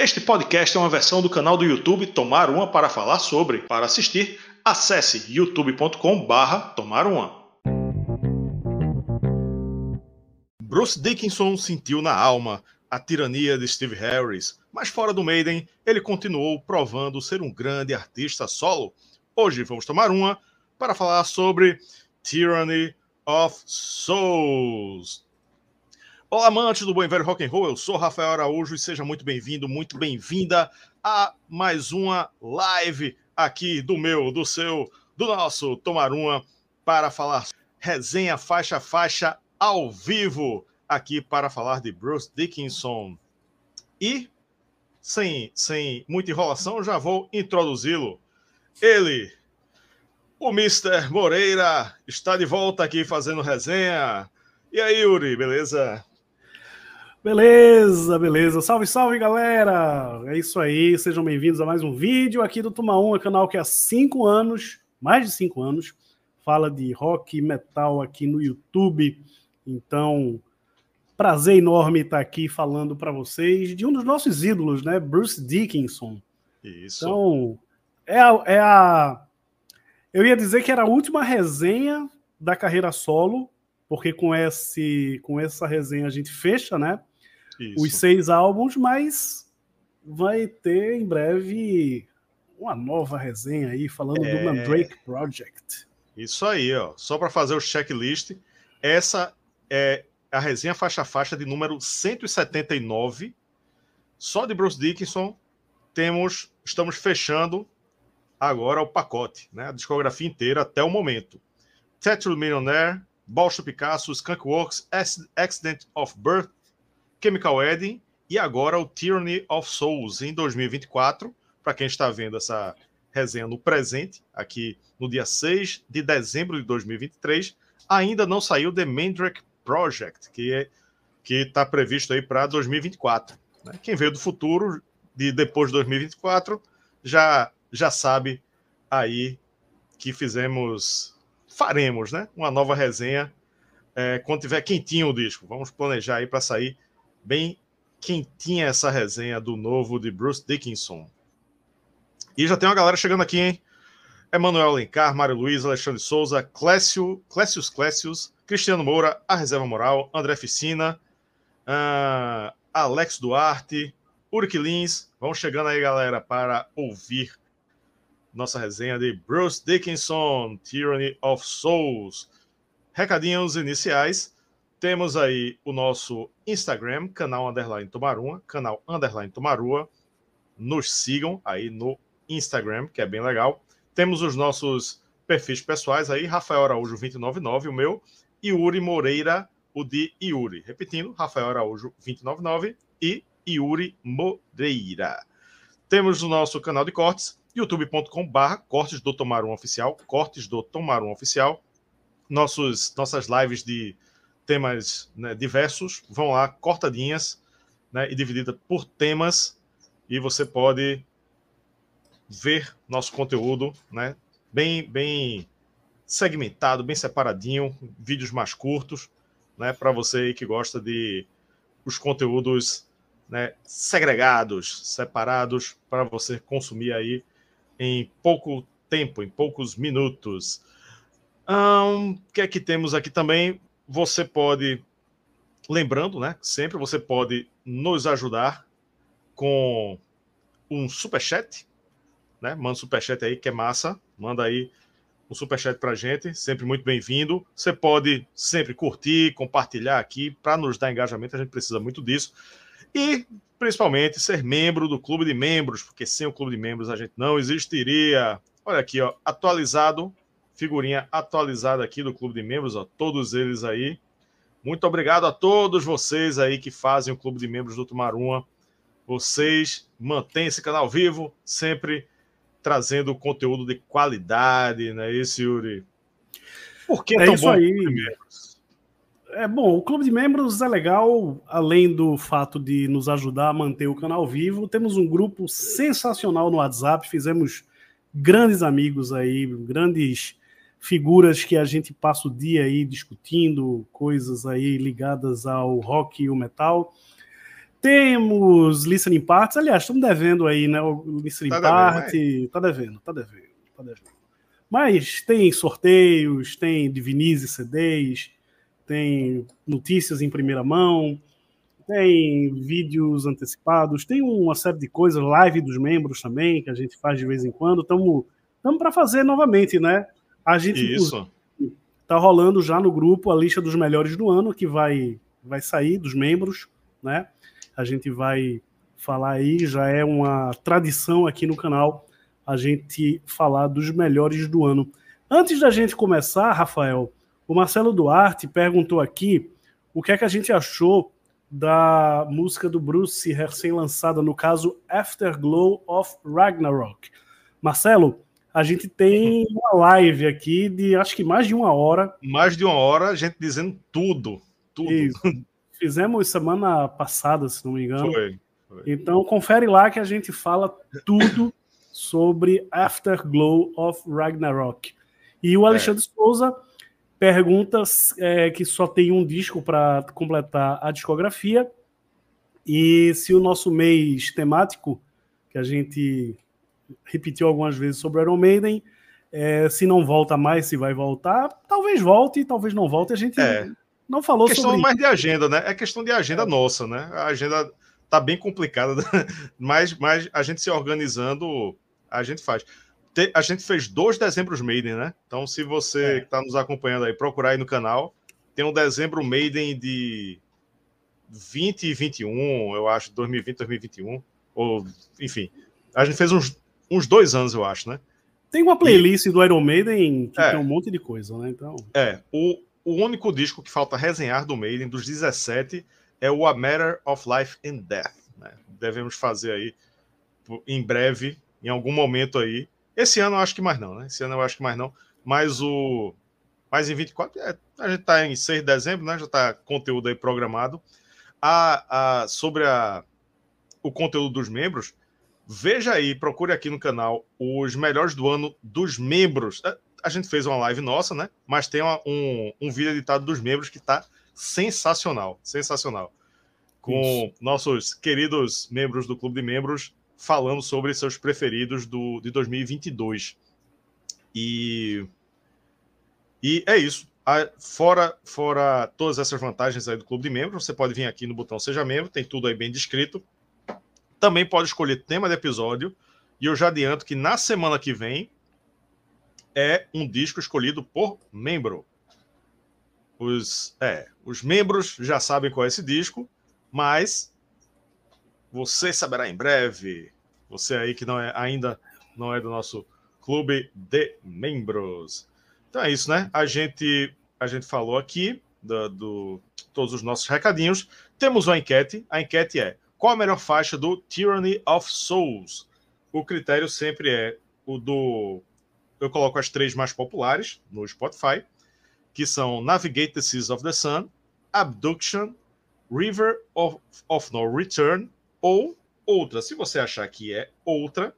Este podcast é uma versão do canal do YouTube Tomar Uma para falar sobre. Para assistir, acesse youtube.com/barra Tomar Uma. Bruce Dickinson sentiu na alma a tirania de Steve Harris, mas fora do Maiden, ele continuou provando ser um grande artista solo. Hoje vamos tomar uma para falar sobre Tyranny of Souls. Olá, amantes do bom e velho rock and roll. Eu sou Rafael Araújo e seja muito bem-vindo, muito bem-vinda a mais uma live aqui do meu, do seu, do nosso Tomar Uma para falar resenha faixa faixa ao vivo aqui para falar de Bruce Dickinson. E sem sem muita enrolação, já vou introduzi-lo. Ele, o Mr. Moreira, está de volta aqui fazendo resenha. E aí, Yuri, beleza? Beleza, beleza. Salve, salve, galera! É isso aí, sejam bem-vindos a mais um vídeo aqui do Tuma 1, canal que há cinco anos, mais de cinco anos, fala de rock e metal aqui no YouTube. Então, prazer enorme estar aqui falando para vocês de um dos nossos ídolos, né? Bruce Dickinson. Isso. Então, é a, é a. Eu ia dizer que era a última resenha da carreira solo, porque com, esse, com essa resenha a gente fecha, né? Isso. os seis álbuns, mas vai ter em breve uma nova resenha aí falando é... do Mandrake Project. Isso aí, ó. Só para fazer o checklist, essa é a resenha faixa a faixa de número 179. Só de Bruce Dickinson temos, estamos fechando agora o pacote, né? A discografia inteira até o momento. Tattoo Millionaire, Balcho Picasso, Skunkworks, Accident of Birth, Chemical Wedding e agora o Tyranny of Souls em 2024. Para quem está vendo essa resenha no presente, aqui no dia 6 de dezembro de 2023, ainda não saiu The Mandrake Project, que é está previsto aí para 2024. Né? Quem veio do futuro, de depois de 2024, já já sabe aí que fizemos, faremos, né? Uma nova resenha é, quando tiver quentinho o disco. Vamos planejar aí para sair bem quentinha essa resenha do novo de Bruce Dickinson. E já tem uma galera chegando aqui, hein? Emanuel Alencar, Mário Luiz, Alexandre Souza, Clécio, Clécius Clécius, Cristiano Moura, A Reserva Moral, André Ficina, uh, Alex Duarte, Uric Lins. Vão chegando aí, galera, para ouvir nossa resenha de Bruce Dickinson, Tyranny of Souls. Recadinhos iniciais. Temos aí o nosso Instagram, canal Underline Tomarua, canal Underline Tomarua. Nos sigam aí no Instagram, que é bem legal. Temos os nossos perfis pessoais aí, Rafael Araújo 299, o meu, Yuri Moreira, o de Yuri. Repetindo, Rafael Araújo 299 e Yuri Moreira. Temos o nosso canal de cortes, youtube.com/barra cortes do Tomar um Oficial, cortes do Tomar um Oficial. Nossos, nossas lives de temas né, diversos, vão lá, cortadinhas, né, e dividida por temas, e você pode ver nosso conteúdo, né, bem, bem segmentado, bem separadinho, vídeos mais curtos, né, para você que gosta de os conteúdos né, segregados, separados, para você consumir aí em pouco tempo, em poucos minutos. O um, que é que temos aqui também? Você pode, lembrando, né? Sempre você pode nos ajudar com um super chat, né? Manda um super chat aí que é massa, manda aí um super chat pra gente, sempre muito bem-vindo. Você pode sempre curtir, compartilhar aqui para nos dar engajamento, a gente precisa muito disso. E principalmente ser membro do clube de membros, porque sem o clube de membros a gente não existiria. Olha aqui, ó, atualizado figurinha atualizada aqui do Clube de Membros, ó, todos eles aí. Muito obrigado a todos vocês aí que fazem o Clube de Membros do Tumaruma. Vocês mantêm esse canal vivo, sempre trazendo conteúdo de qualidade, né? Esse Yuri. Por que é tão bom aí. É bom, o Clube de Membros é legal, além do fato de nos ajudar a manter o canal vivo. Temos um grupo sensacional no WhatsApp, fizemos grandes amigos aí, grandes figuras que a gente passa o dia aí discutindo coisas aí ligadas ao rock e o metal. Temos listening parts, aliás, estamos devendo aí, né? O listening tá part, devendo, né? tá devendo, tá devendo, tá devendo. Mas tem sorteios, tem divinis e CDs, tem notícias em primeira mão, tem vídeos antecipados, tem uma série de coisas, live dos membros também, que a gente faz de vez em quando. Estamos para fazer novamente, né? A gente Isso. tá rolando já no grupo a lista dos melhores do ano, que vai, vai sair dos membros, né? A gente vai falar aí, já é uma tradição aqui no canal a gente falar dos melhores do ano. Antes da gente começar, Rafael, o Marcelo Duarte perguntou aqui o que é que a gente achou da música do Bruce recém-lançada, no caso Afterglow of Ragnarok. Marcelo, a gente tem uma live aqui de acho que mais de uma hora. Mais de uma hora, a gente dizendo tudo. Tudo. Isso. Fizemos semana passada, se não me engano. Foi, foi. Então confere lá que a gente fala tudo sobre Afterglow of Ragnarok. E o Alexandre é. Souza perguntas é, que só tem um disco para completar a discografia. E se o nosso mês temático, que a gente repetiu algumas vezes sobre Iron Maiden, é, se não volta mais, se vai voltar, talvez volte, talvez não volte. A gente é. não falou questão sobre. mais de agenda, né? É questão de agenda é. nossa, né? A agenda tá bem complicada, mas, mas a gente se organizando, a gente faz a gente fez dois dezembros Maiden, né? Então, se você é. está nos acompanhando aí, procurar aí no canal, tem um dezembro Maiden de 20 e 21, eu acho, 2020, 2021, ou enfim. A gente fez uns, uns dois anos, eu acho, né? Tem uma playlist e... do Iron Maiden que é. tem um monte de coisa, né? Então... É, o, o único disco que falta resenhar do Maiden, dos 17, é o A Matter of Life and Death. Né? Devemos fazer aí em breve, em algum momento aí, esse ano eu acho que mais não, né? Esse ano eu acho que mais não. Mas o. Mas em 24, é, a gente está em 6 de dezembro, né? Já está conteúdo aí programado. A, a, sobre a, o conteúdo dos membros, veja aí, procure aqui no canal os melhores do ano dos membros. A, é, a gente fez uma live nossa, né? Mas tem uma, um, um vídeo editado dos membros que está sensacional. Sensacional. Com Isso. nossos queridos membros do Clube de Membros falando sobre seus preferidos do, de 2022. E, e é isso. Fora, fora todas essas vantagens aí do clube de membros, você pode vir aqui no botão Seja Membro, tem tudo aí bem descrito. Também pode escolher tema de episódio. E eu já adianto que na semana que vem é um disco escolhido por membro. Os, é, os membros já sabem qual é esse disco, mas você saberá em breve. Você aí que não é ainda não é do nosso clube de membros. Então é isso, né? A gente a gente falou aqui do, do todos os nossos recadinhos. Temos uma enquete. A enquete é: qual a melhor faixa do Tyranny of Souls? O critério sempre é o do eu coloco as três mais populares no Spotify, que são Navigate the Seas of the Sun, Abduction, River of, of No Return ou outra. Se você achar que é outra,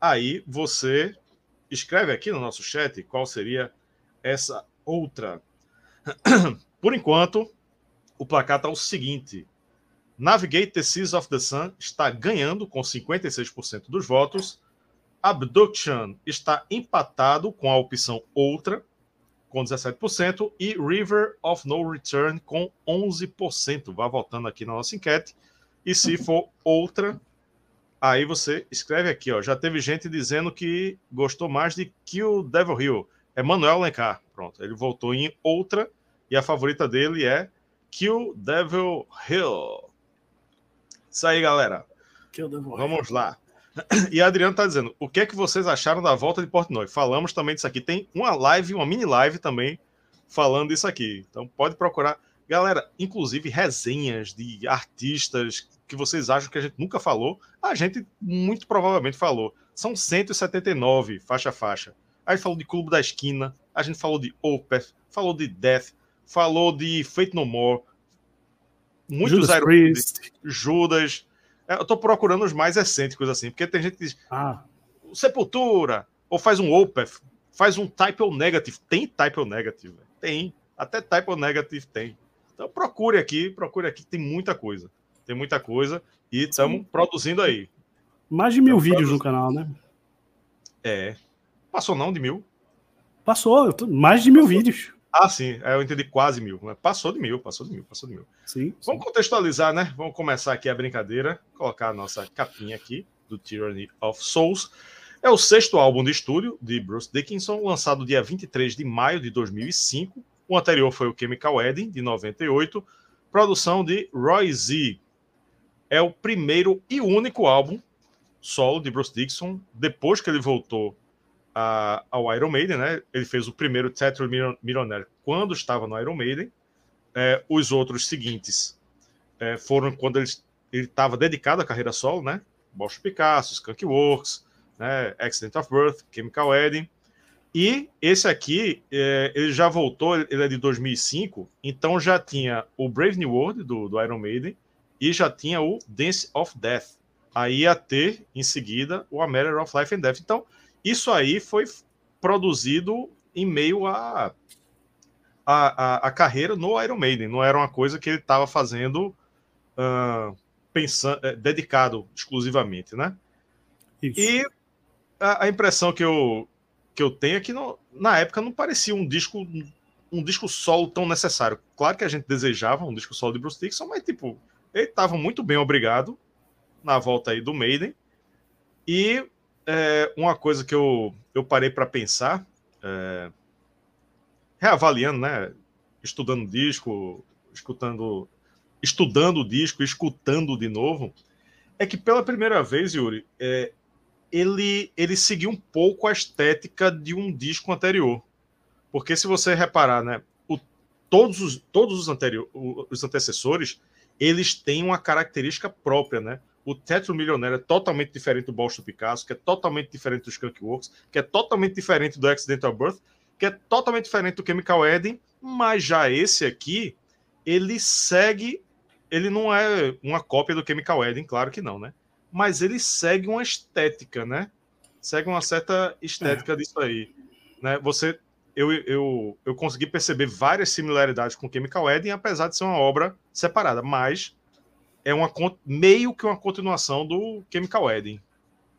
aí você escreve aqui no nosso chat qual seria essa outra. Por enquanto, o placar está o seguinte: Navigate the Seas of the Sun está ganhando com 56% dos votos. Abduction está empatado com a opção outra, com 17%, e River of No Return com 11%. Vá voltando aqui na nossa enquete. E se for outra, aí você escreve aqui, ó. Já teve gente dizendo que gostou mais de Kill Devil Hill. É Manuel Lencar. Pronto, ele voltou em outra e a favorita dele é Kill Devil Hill. Isso aí, galera. Vamos lá. E Adriano tá dizendo: o que é que vocês acharam da volta de Portnoy? Falamos também disso aqui. Tem uma live, uma mini live também falando disso aqui. Então pode procurar. Galera, inclusive resenhas de artistas que vocês acham que a gente nunca falou, a gente muito provavelmente falou. São 179 faixa a faixa. Aí falou de Clube da Esquina, a gente falou de Opeth, falou de Death, falou de Fate No More, muitos Judas, Priest. Judas. É, eu tô procurando os mais excêntricos assim, porque tem gente que diz ah. Sepultura, ou faz um Opeth, faz um Type O Negative. Tem Type O Negative, tem. Até Type O Negative tem. Então procure aqui, procure aqui, tem muita coisa. tem muita coisa e estamos produzindo aí. Mais de mil tamo vídeos produzindo. no canal, né? É. Passou não de mil? Passou, mais de mil Passou. vídeos. Ah, sim, é, eu entendi quase mil. Passou de mil, passou de mil, passou de mil. Sim, Vamos contextualizar, né? Vamos começar aqui a brincadeira, colocar a nossa capinha aqui do Tyranny of Souls. É o sexto álbum de estúdio de Bruce Dickinson, lançado dia 23 de maio de 2005. O anterior foi o Chemical Wedding, de 98, produção de Roy Z. É o primeiro e único álbum solo de Bruce Dickinson, depois que ele voltou a, ao Iron Maiden, né? Ele fez o primeiro Tetra Millionaire quando estava no Iron Maiden. É, os outros seguintes é, foram quando ele estava dedicado à carreira solo, né? Bosch Picasso, Skunk Works, né? Accident of Birth, Chemical Wedding. E esse aqui, é, ele já voltou, ele é de 2005, então já tinha o Brave New World do, do Iron Maiden e já tinha o Dance of Death. Aí ia ter, em seguida, o A Matter of Life and Death. Então, isso aí foi produzido em meio a, a, a, a carreira no Iron Maiden. Não era uma coisa que ele estava fazendo uh, pensando, é, dedicado exclusivamente, né? Isso. E a, a, impressão que eu, que eu tenho é que na época não parecia um disco um disco solo tão necessário. Claro que a gente desejava um disco solo de Bruce Dixon, mas tipo, ele estava muito bem obrigado na volta aí do Maiden. E é, uma coisa que eu, eu parei para pensar, é, reavaliando, né? Estudando disco, escutando, estudando o disco, escutando de novo, é que pela primeira vez, Yuri, é, ele, ele seguiu um pouco a estética de um disco anterior. Porque se você reparar, né, o, todos, os, todos os, anterior, os antecessores, eles têm uma característica própria, né? O Tetra Milionário é totalmente diferente do Boston Picasso, que é totalmente diferente do Skunk Works, que é totalmente diferente do Accidental Birth, que é totalmente diferente do Chemical Eden, mas já esse aqui, ele segue, ele não é uma cópia do Chemical Eden, claro que não, né? Mas ele segue uma estética, né? Segue uma certa estética é. disso aí, né? Você eu, eu, eu consegui perceber várias similaridades com Chemical Eden, apesar de ser uma obra separada, mas é uma meio que uma continuação do Chemical Eden.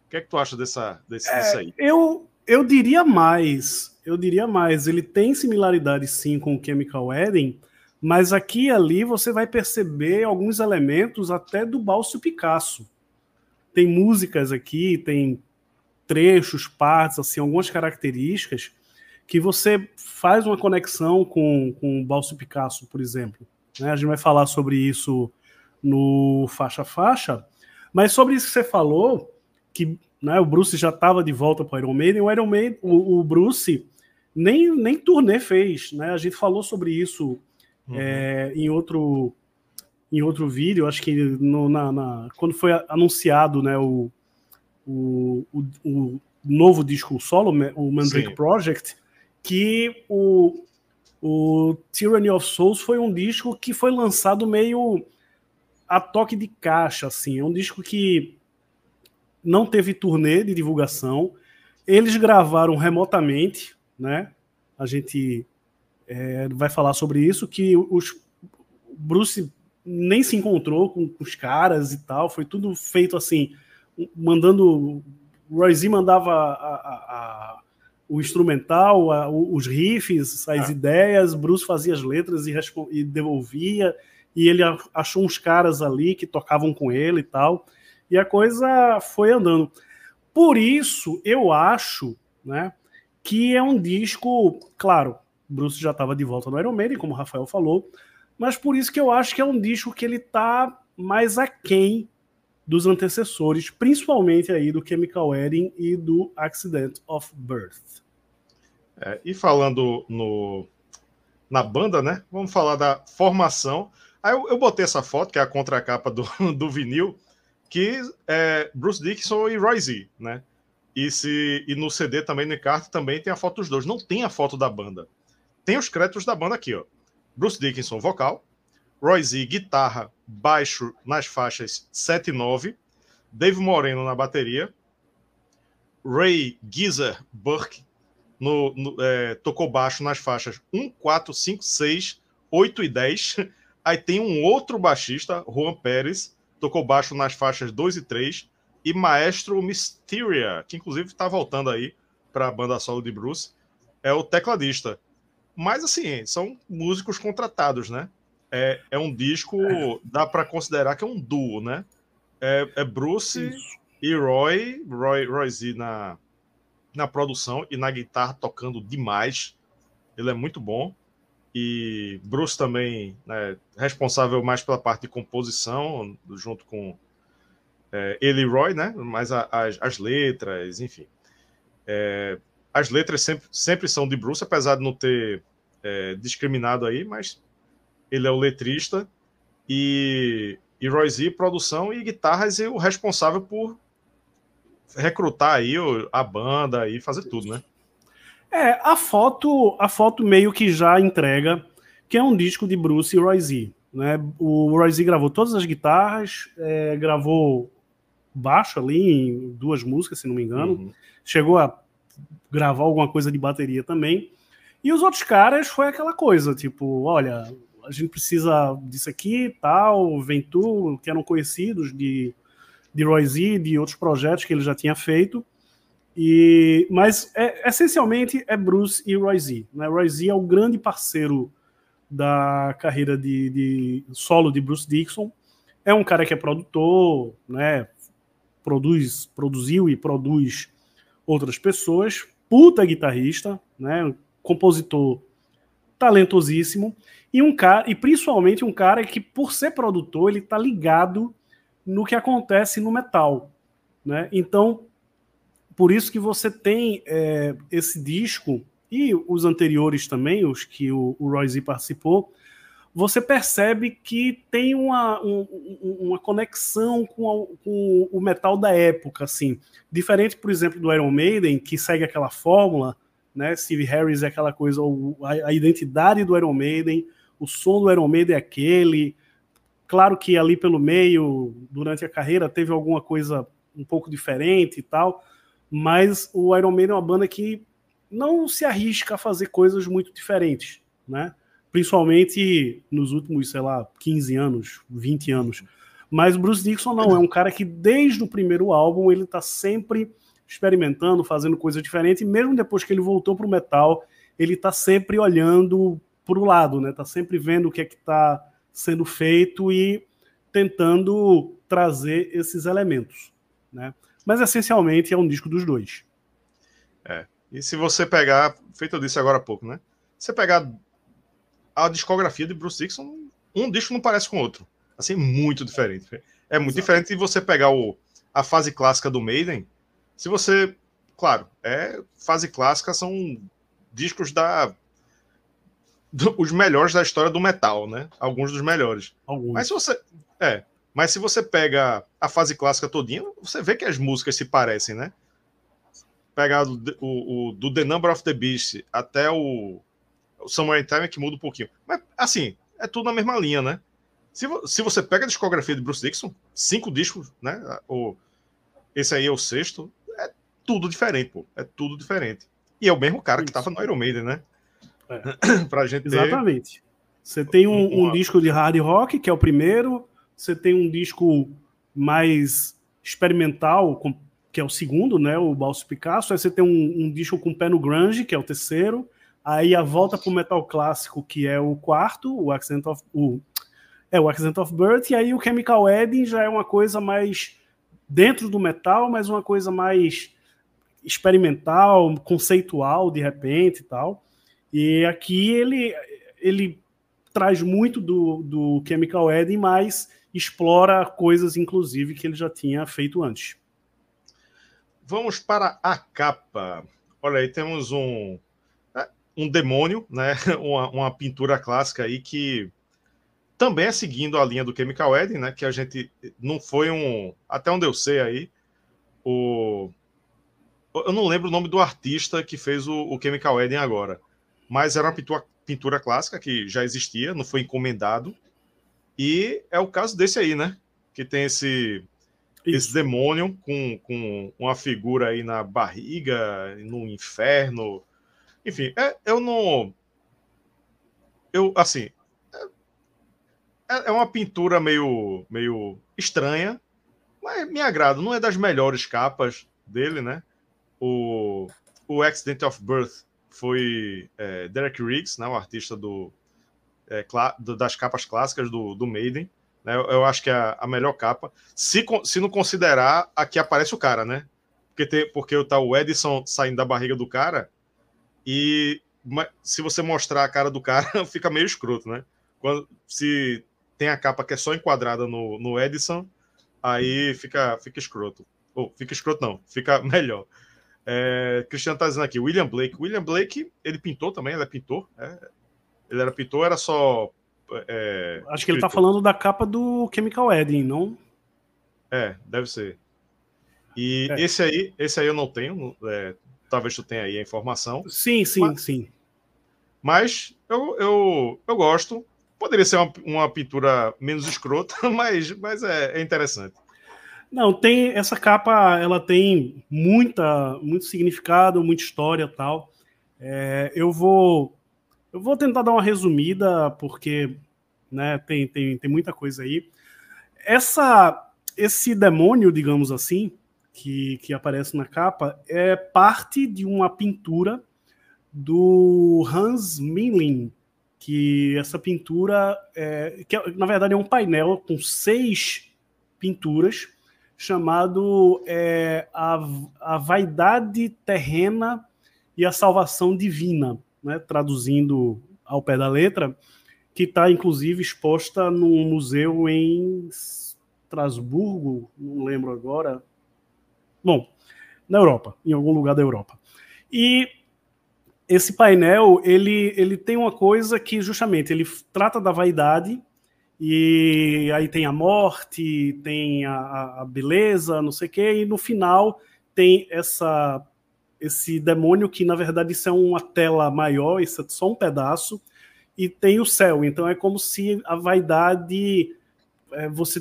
O que é que tu acha dessa, desse, é, disso aí? Eu, eu diria mais. Eu diria mais. Ele tem similaridade sim com o Chemical Eden, mas aqui e ali você vai perceber alguns elementos até do Balso Picasso. Tem músicas aqui, tem trechos, partes, assim, algumas características que você faz uma conexão com, com o Balso Picasso, por exemplo. Né? A gente vai falar sobre isso no faixa faixa. Mas sobre isso que você falou, que né, o Bruce já estava de volta para o Iron Maiden, o Iron Maiden, o, o, Bruce nem, nem turnê fez, né? A gente falou sobre isso uhum. é, em outro em outro vídeo, acho que no, na, na, quando foi anunciado né, o, o, o, o novo disco solo, o Mandrake Sim. Project, que o, o Tyranny of Souls foi um disco que foi lançado meio a toque de caixa, assim. É um disco que não teve turnê de divulgação. Eles gravaram remotamente, né? A gente é, vai falar sobre isso, que os Bruce nem se encontrou com os caras e tal, foi tudo feito assim, mandando. O Roy Z mandava a, a, a, o instrumental, os riffs, as ah. ideias, Bruce fazia as letras e, e devolvia e ele achou uns caras ali que tocavam com ele e tal, e a coisa foi andando. Por isso, eu acho, né, que é um disco, claro, Bruce já estava de volta no Iron Maiden, como o Rafael falou, mas por isso que eu acho que é um disco que ele tá mais aquém dos antecessores, principalmente aí do Chemical Wedding e do Accident of Birth. É, e falando no, na banda, né? Vamos falar da formação. Aí eu, eu botei essa foto, que é a contracapa do, do vinil, que é Bruce Dickinson e Roy Z, né? E, se, e no CD também, no encarte, também tem a foto dos dois. Não tem a foto da banda. Tem os créditos da banda aqui, ó. Bruce Dickinson, vocal. Roy Z, guitarra, baixo nas faixas 7 e 9. Dave Moreno na bateria. Ray Geezer Burke no, no é, tocou baixo nas faixas 1, 4, 5, 6, 8 e 10. Aí tem um outro baixista, Juan Pérez, tocou baixo nas faixas 2 e 3, e Maestro Mysteria, que inclusive está voltando aí para a banda solo de Bruce, é o tecladista. Mas assim, são músicos contratados, né? É, é um disco, dá para considerar que é um duo, né? É, é Bruce Isso. e Roy, Roy, Roy Z na, na produção e na guitarra tocando demais. Ele é muito bom. E Bruce também, né, responsável mais pela parte de composição, junto com é, e Roy, né? Mas a, as, as, letras, enfim. É, as letras sempre, sempre são de Bruce, apesar de não ter é, discriminado aí, mas ele é o letrista e, e Roy Z, produção e guitarras, e o responsável por recrutar aí a banda e fazer tudo, né? É, a foto, a foto meio que já entrega que é um disco de Bruce e Roy Z. Né? O Roy Z gravou todas as guitarras, é, gravou baixo ali em duas músicas, se não me engano. Uhum. Chegou a gravar alguma coisa de bateria também. E os outros caras foi aquela coisa, tipo, olha, a gente precisa disso aqui, tal, vem tu, que eram conhecidos de, de Roy Z, de outros projetos que ele já tinha feito. E, mas é, essencialmente é Bruce e Roy Z. Né? Roy Z é o grande parceiro da carreira de, de, solo de Bruce Dixon. É um cara que é produtor, né? Produz, produziu e produz outras pessoas. Puta guitarrista, né? Compositor talentosíssimo e um cara e principalmente um cara que por ser produtor ele tá ligado no que acontece no metal, né? Então por isso que você tem é, esse disco e os anteriores também, os que o, o Roy Z participou, você percebe que tem uma, um, uma conexão com, a, com, o metal da época, assim. Diferente, por exemplo, do Iron Maiden, que segue aquela fórmula, né? Steve Harris é aquela coisa, a, a identidade do Iron Maiden, o som do Iron Maiden é aquele. Claro que ali pelo meio, durante a carreira, teve alguma coisa um pouco diferente e tal, mas o Iron Maiden é uma banda que não se arrisca a fazer coisas muito diferentes, né? Principalmente nos últimos, sei lá, 15 anos, 20 anos. Mas o Bruce Dixon não, é um cara que desde o primeiro álbum ele tá sempre experimentando, fazendo coisas diferentes, e mesmo depois que ele voltou pro metal, ele tá sempre olhando pro lado, né? Tá sempre vendo o que é que tá sendo feito e tentando trazer esses elementos, né? Mas essencialmente é um disco dos dois. É. E se você pegar, feito eu disse agora há pouco, né? Você pegar a discografia de Bruce Dixon, um disco não parece com o outro. Assim, muito diferente. É muito Exato. diferente de você pegar o, a fase clássica do Maiden. Se você. Claro, é fase clássica são discos da. Do, os melhores da história do metal, né? Alguns dos melhores. Alguns. Mas se você. É. Mas se você pega a fase clássica todinha, você vê que as músicas se parecem, né? pegar o, o, o, do The Number of the Beast até o, o Somewhere in Time é que muda um pouquinho. Mas, assim, é tudo na mesma linha, né? Se, se você pega a discografia de Bruce Dixon, cinco discos, né? O, esse aí é o sexto, é tudo diferente, pô. É tudo diferente. E é o mesmo cara Isso. que tava no Iron Maiden, né? É. pra gente Exatamente. Você tem um, um, um disco de hard rock, que é o primeiro. Você tem um disco mais experimental, com que é o segundo, né, o Balso Picasso. Aí você tem um, um disco com pé no grunge, que é o terceiro. Aí a volta para o metal clássico, que é o quarto, o Accent of o é o Accent of Birth, e aí o Chemical Wedding já é uma coisa mais dentro do metal, mas uma coisa mais experimental, conceitual de repente e tal. E aqui ele ele traz muito do, do Chemical Wedding, mas explora coisas inclusive que ele já tinha feito antes. Vamos para a capa. Olha aí, temos um, um demônio, né? Uma, uma pintura clássica aí que também é seguindo a linha do Chemical Wedding, né? Que a gente não foi um. Até onde eu sei aí, o. Eu não lembro o nome do artista que fez o, o Chemical Wedding agora, mas era uma pintura, pintura clássica que já existia, não foi encomendado. E é o caso desse aí, né? Que tem esse isso. esse demônio com, com uma figura aí na barriga, no inferno. Enfim, é, eu não. Eu, assim. É, é uma pintura meio, meio estranha, mas me agrada. Não é das melhores capas dele, né? O, o Accident of Birth foi é, Derek Riggs, né, o artista do, é, das capas clássicas do, do Maiden. Né? Eu, acho que é a, melhor capa. Se, se não considerar a que aparece o cara, né? Porque, tem, porque tá o Edison saindo da barriga do cara e se você mostrar a cara do cara, fica meio escroto, né? Quando, se tem a capa que é só enquadrada no, no Edison, aí fica, fica escroto. Ou fica escroto, não, fica melhor. É, Cristiano tá dizendo aqui, William Blake. William Blake, ele pintou também, ele é pintor. É, ele era pintor, era só. É, Acho que ele tá falando da capa do Chemical Wedding, não? É, deve ser. E é. esse aí, esse aí eu não tenho. É, talvez tu tenha aí a informação. Sim, sim, mas, sim. Mas eu, eu, eu gosto. Poderia ser uma, uma pintura menos escrota, mas, mas é, é interessante. Não, tem essa capa, ela tem muita, muito significado, muita história, tal. É, eu vou, eu vou tentar dar uma resumida porque, né, tem, tem, tem muita coisa aí. Essa, esse demônio, digamos assim, que, que aparece na capa, é parte de uma pintura do Hans Milling, que essa pintura, é, que na verdade é um painel com seis pinturas chamado é, a, a Vaidade Terrena e a Salvação Divina, né, traduzindo ao pé da letra, que está inclusive exposta num museu em Estrasburgo, não lembro agora. Bom, na Europa, em algum lugar da Europa. E esse painel, ele, ele tem uma coisa que justamente ele trata da vaidade e aí tem a morte, tem a, a beleza, não sei o quê, e no final tem essa esse demônio que na verdade isso é uma tela maior, isso é só um pedaço, e tem o céu. Então é como se a vaidade é, você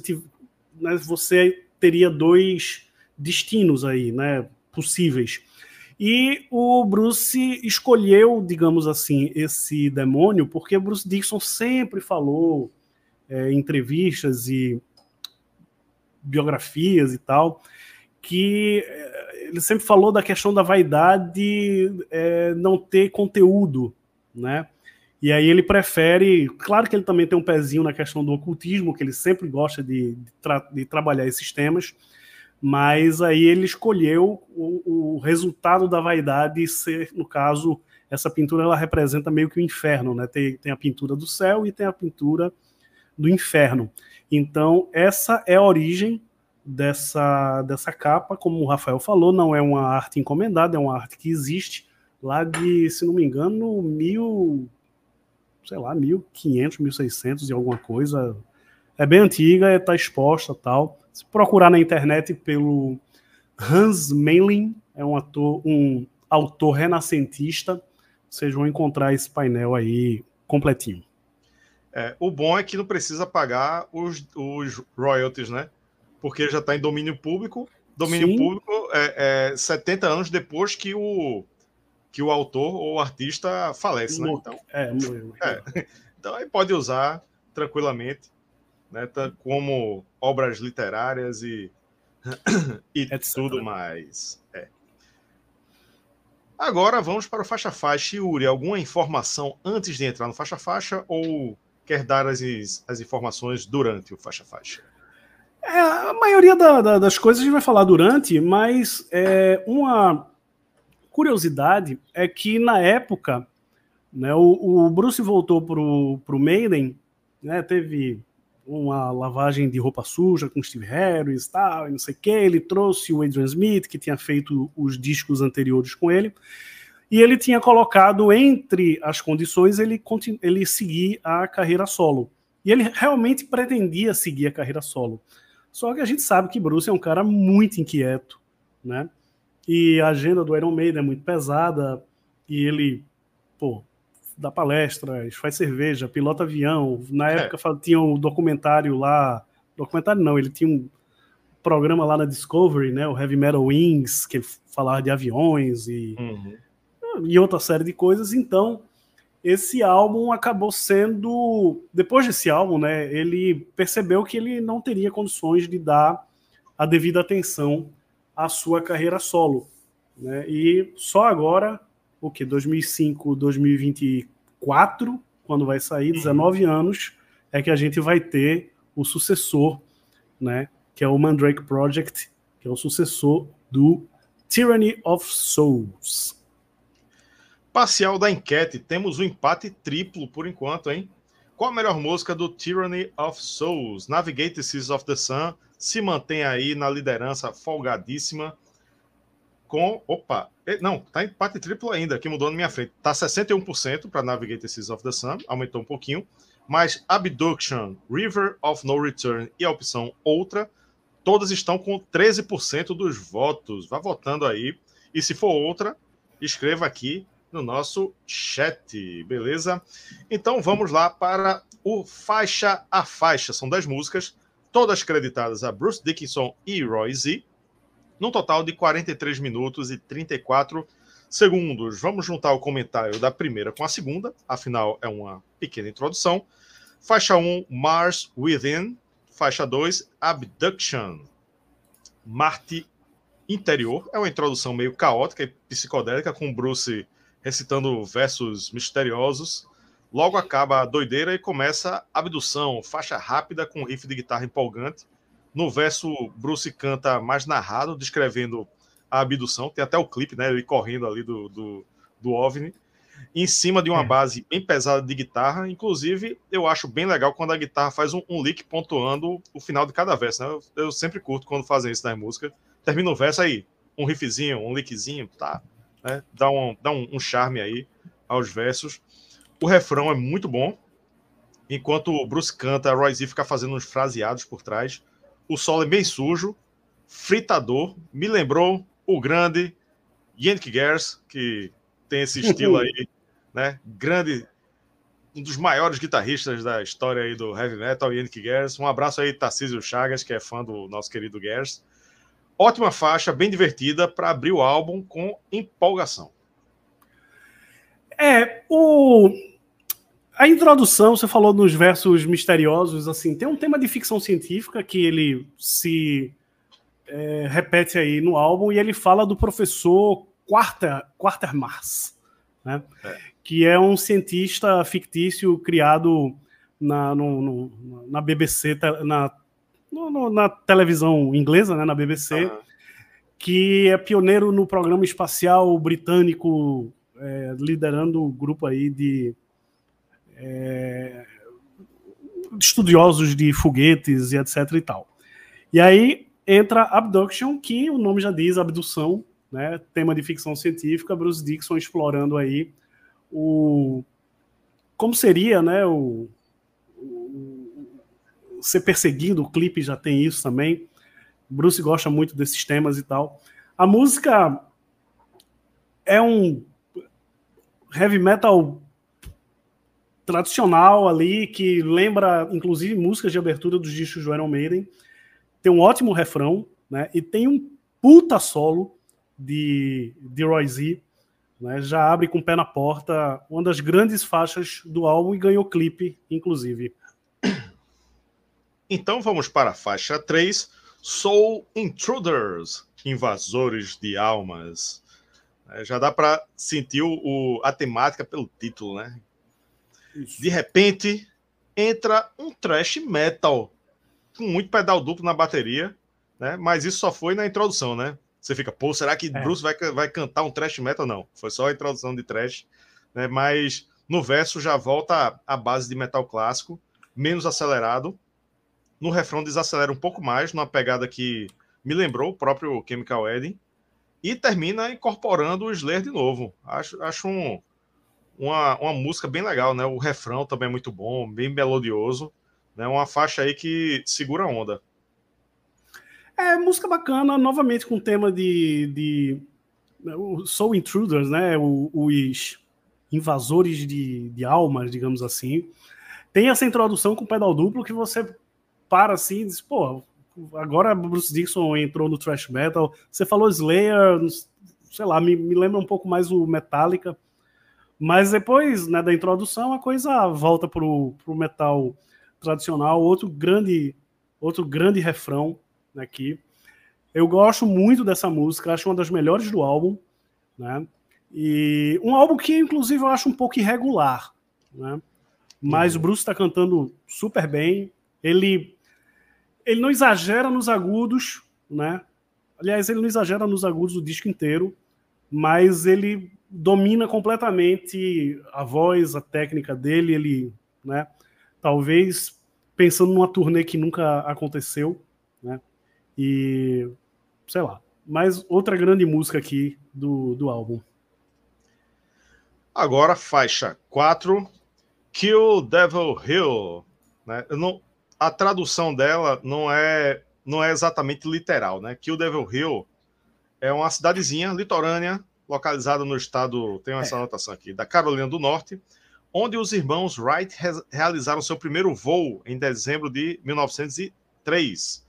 né, você teria dois destinos aí, né, possíveis. E o Bruce escolheu, digamos assim, esse demônio porque Bruce Dixon sempre falou é, entrevistas e biografias e tal, que é, ele sempre falou da questão da vaidade é, não ter conteúdo, né? E aí ele prefere, claro que ele também tem um pezinho na questão do ocultismo, que ele sempre gosta de, de, tra de trabalhar esses temas, mas aí ele escolheu o, o, resultado da vaidade ser, no caso, essa pintura ela representa meio que o inferno, né? Tem, tem a pintura do céu e tem a pintura do inferno. Então, essa é a origem dessa, dessa capa, como o Rafael falou, não é uma arte encomendada, é uma arte que existe lá de, se não me engano, mil, sei lá, 1500, 1600 e alguma coisa. É bem antiga, está exposta tal. Se procurar na internet pelo Hans Meiling, é um ator, um autor renascentista, vocês vão encontrar esse painel aí completinho. É, o bom é que não precisa pagar os, os royalties, né? Porque já está em domínio público. Domínio Sim. público é, é 70 anos depois que o, que o autor ou o artista falece, né? Então, é, é, então aí pode usar tranquilamente, né? Como obras literárias e, e tudo mais. É. Agora vamos para o faixa faixa. Yuri, alguma informação antes de entrar no faixa faixa ou quer dar as, as informações durante o faixa-faixa? É, a maioria da, da, das coisas a gente vai falar durante, mas é, uma curiosidade é que na época né, o, o Bruce voltou para o Maiden, né, teve uma lavagem de roupa suja com Steve Harris tal, e não sei o que, ele trouxe o Adrian Smith, que tinha feito os discos anteriores com ele, e ele tinha colocado entre as condições ele, ele seguir a carreira solo. E ele realmente pretendia seguir a carreira solo. Só que a gente sabe que Bruce é um cara muito inquieto, né? E a agenda do Iron Maiden é muito pesada, e ele, pô, dá palestras, faz cerveja, pilota avião. Na é. época é. tinha um documentário lá, documentário não, ele tinha um programa lá na Discovery, né, o Heavy Metal Wings, que falava de aviões e uhum e outra série de coisas. Então, esse álbum acabou sendo. Depois desse álbum, né, ele percebeu que ele não teria condições de dar a devida atenção à sua carreira solo. Né? E só agora, o que? 2005, 2024, quando vai sair, 19 uhum. anos, é que a gente vai ter o sucessor, né? que é o Mandrake Project, que é o sucessor do Tyranny of Souls. Parcial da enquete, temos um empate triplo por enquanto, hein? Qual a melhor música do Tyranny of Souls? Navigate Seas of the Sun se mantém aí na liderança folgadíssima com. Opa! Não, tá empate triplo ainda, que mudou na minha frente. Tá 61% para Navigate Seas of the Sun, aumentou um pouquinho. Mas Abduction, River of No Return e a opção outra, todas estão com 13% dos votos. Vá votando aí. E se for outra, escreva aqui no nosso chat, beleza? Então vamos lá para o faixa a faixa. São 10 músicas, todas creditadas a Bruce Dickinson e Roy Z, num total de 43 minutos e 34 segundos. Vamos juntar o comentário da primeira com a segunda, afinal é uma pequena introdução. Faixa 1, Mars Within. Faixa 2, Abduction. Marte Interior. É uma introdução meio caótica e psicodélica, com Bruce recitando versos misteriosos. Logo acaba a doideira e começa a abdução, faixa rápida com riff de guitarra empolgante. No verso, Bruce canta mais narrado, descrevendo a abdução. Tem até o clipe, né? Ele correndo ali do, do, do OVNI. Em cima de uma é. base bem pesada de guitarra. Inclusive, eu acho bem legal quando a guitarra faz um, um lick pontuando o final de cada verso. Né? Eu, eu sempre curto quando fazem isso nas músicas. Termina o verso aí, um riffzinho, um lickzinho, tá? Né? dá, um, dá um, um charme aí aos versos. O refrão é muito bom. Enquanto o Bruce canta, a Roy Z fica fazendo uns fraseados por trás. O solo é bem sujo, fritador. Me lembrou o grande Yannick Gers, que tem esse estilo aí, né? Grande, um dos maiores guitarristas da história aí do heavy metal, Yannick Gers. Um abraço aí, Tarcísio Chagas, que é fã do nosso querido Gers. Ótima faixa, bem divertida para abrir o álbum com empolgação. É, o a introdução, você falou nos versos misteriosos, assim, tem um tema de ficção científica que ele se é, repete aí no álbum e ele fala do professor Quarter, Quartermars, né? É. que é um cientista fictício criado na, no, no, na BBC, na no, no, na televisão inglesa, né, na BBC, uhum. que é pioneiro no programa espacial britânico, é, liderando o grupo aí de é, estudiosos de foguetes e etc e tal. E aí entra Abduction, que o nome já diz, abdução, né, tema de ficção científica, Bruce Dixon explorando aí o como seria, né, o, ser perseguido, o clipe já tem isso também. Bruce gosta muito desses temas e tal. A música é um heavy metal tradicional ali, que lembra, inclusive, músicas de abertura dos discos do Iron Maiden. Tem um ótimo refrão, né? E tem um puta solo de, de Roy Z. Né? Já abre com o pé na porta, uma das grandes faixas do álbum e ganhou clipe, inclusive. Então vamos para a faixa 3, Soul Intruders, Invasores de Almas. É, já dá para sentir o, a temática pelo título, né? Isso. De repente, entra um thrash metal com muito pedal duplo na bateria, né? Mas isso só foi na introdução, né? Você fica, pô, será que é. Bruce vai, vai cantar um thrash metal? Não, foi só a introdução de thrash, né? Mas no verso já volta a base de metal clássico, menos acelerado, no refrão desacelera um pouco mais, numa pegada que me lembrou o próprio Chemical Wedding. E termina incorporando o Slayer de novo. Acho, acho um, uma, uma música bem legal, né? O refrão também é muito bom, bem melodioso. Né? Uma faixa aí que segura a onda. É, música bacana, novamente com o tema de, de Soul Intruders, né? os invasores de, de almas, digamos assim. Tem essa introdução com pedal duplo que você para assim e diz, pô, agora Bruce Dixon entrou no thrash metal. Você falou Slayer, sei lá, me, me lembra um pouco mais o Metallica. Mas depois né, da introdução, a coisa volta para o metal tradicional, outro grande, outro grande refrão aqui. Eu gosto muito dessa música, acho uma das melhores do álbum, né? E um álbum que, inclusive, eu acho um pouco irregular, né? Mas uhum. o Bruce está cantando super bem. Ele, ele não exagera nos agudos, né? Aliás, ele não exagera nos agudos do disco inteiro, mas ele domina completamente a voz, a técnica dele. Ele, né? Talvez pensando numa turnê que nunca aconteceu, né? E sei lá. Mais outra grande música aqui do, do álbum. Agora, faixa 4, Kill Devil Hill. Né? Não, a tradução dela não é, não é exatamente literal. Né? Kill Devil Hill é uma cidadezinha litorânea localizada no estado, tem essa é. anotação aqui, da Carolina do Norte, onde os irmãos Wright re realizaram seu primeiro voo em dezembro de 1903.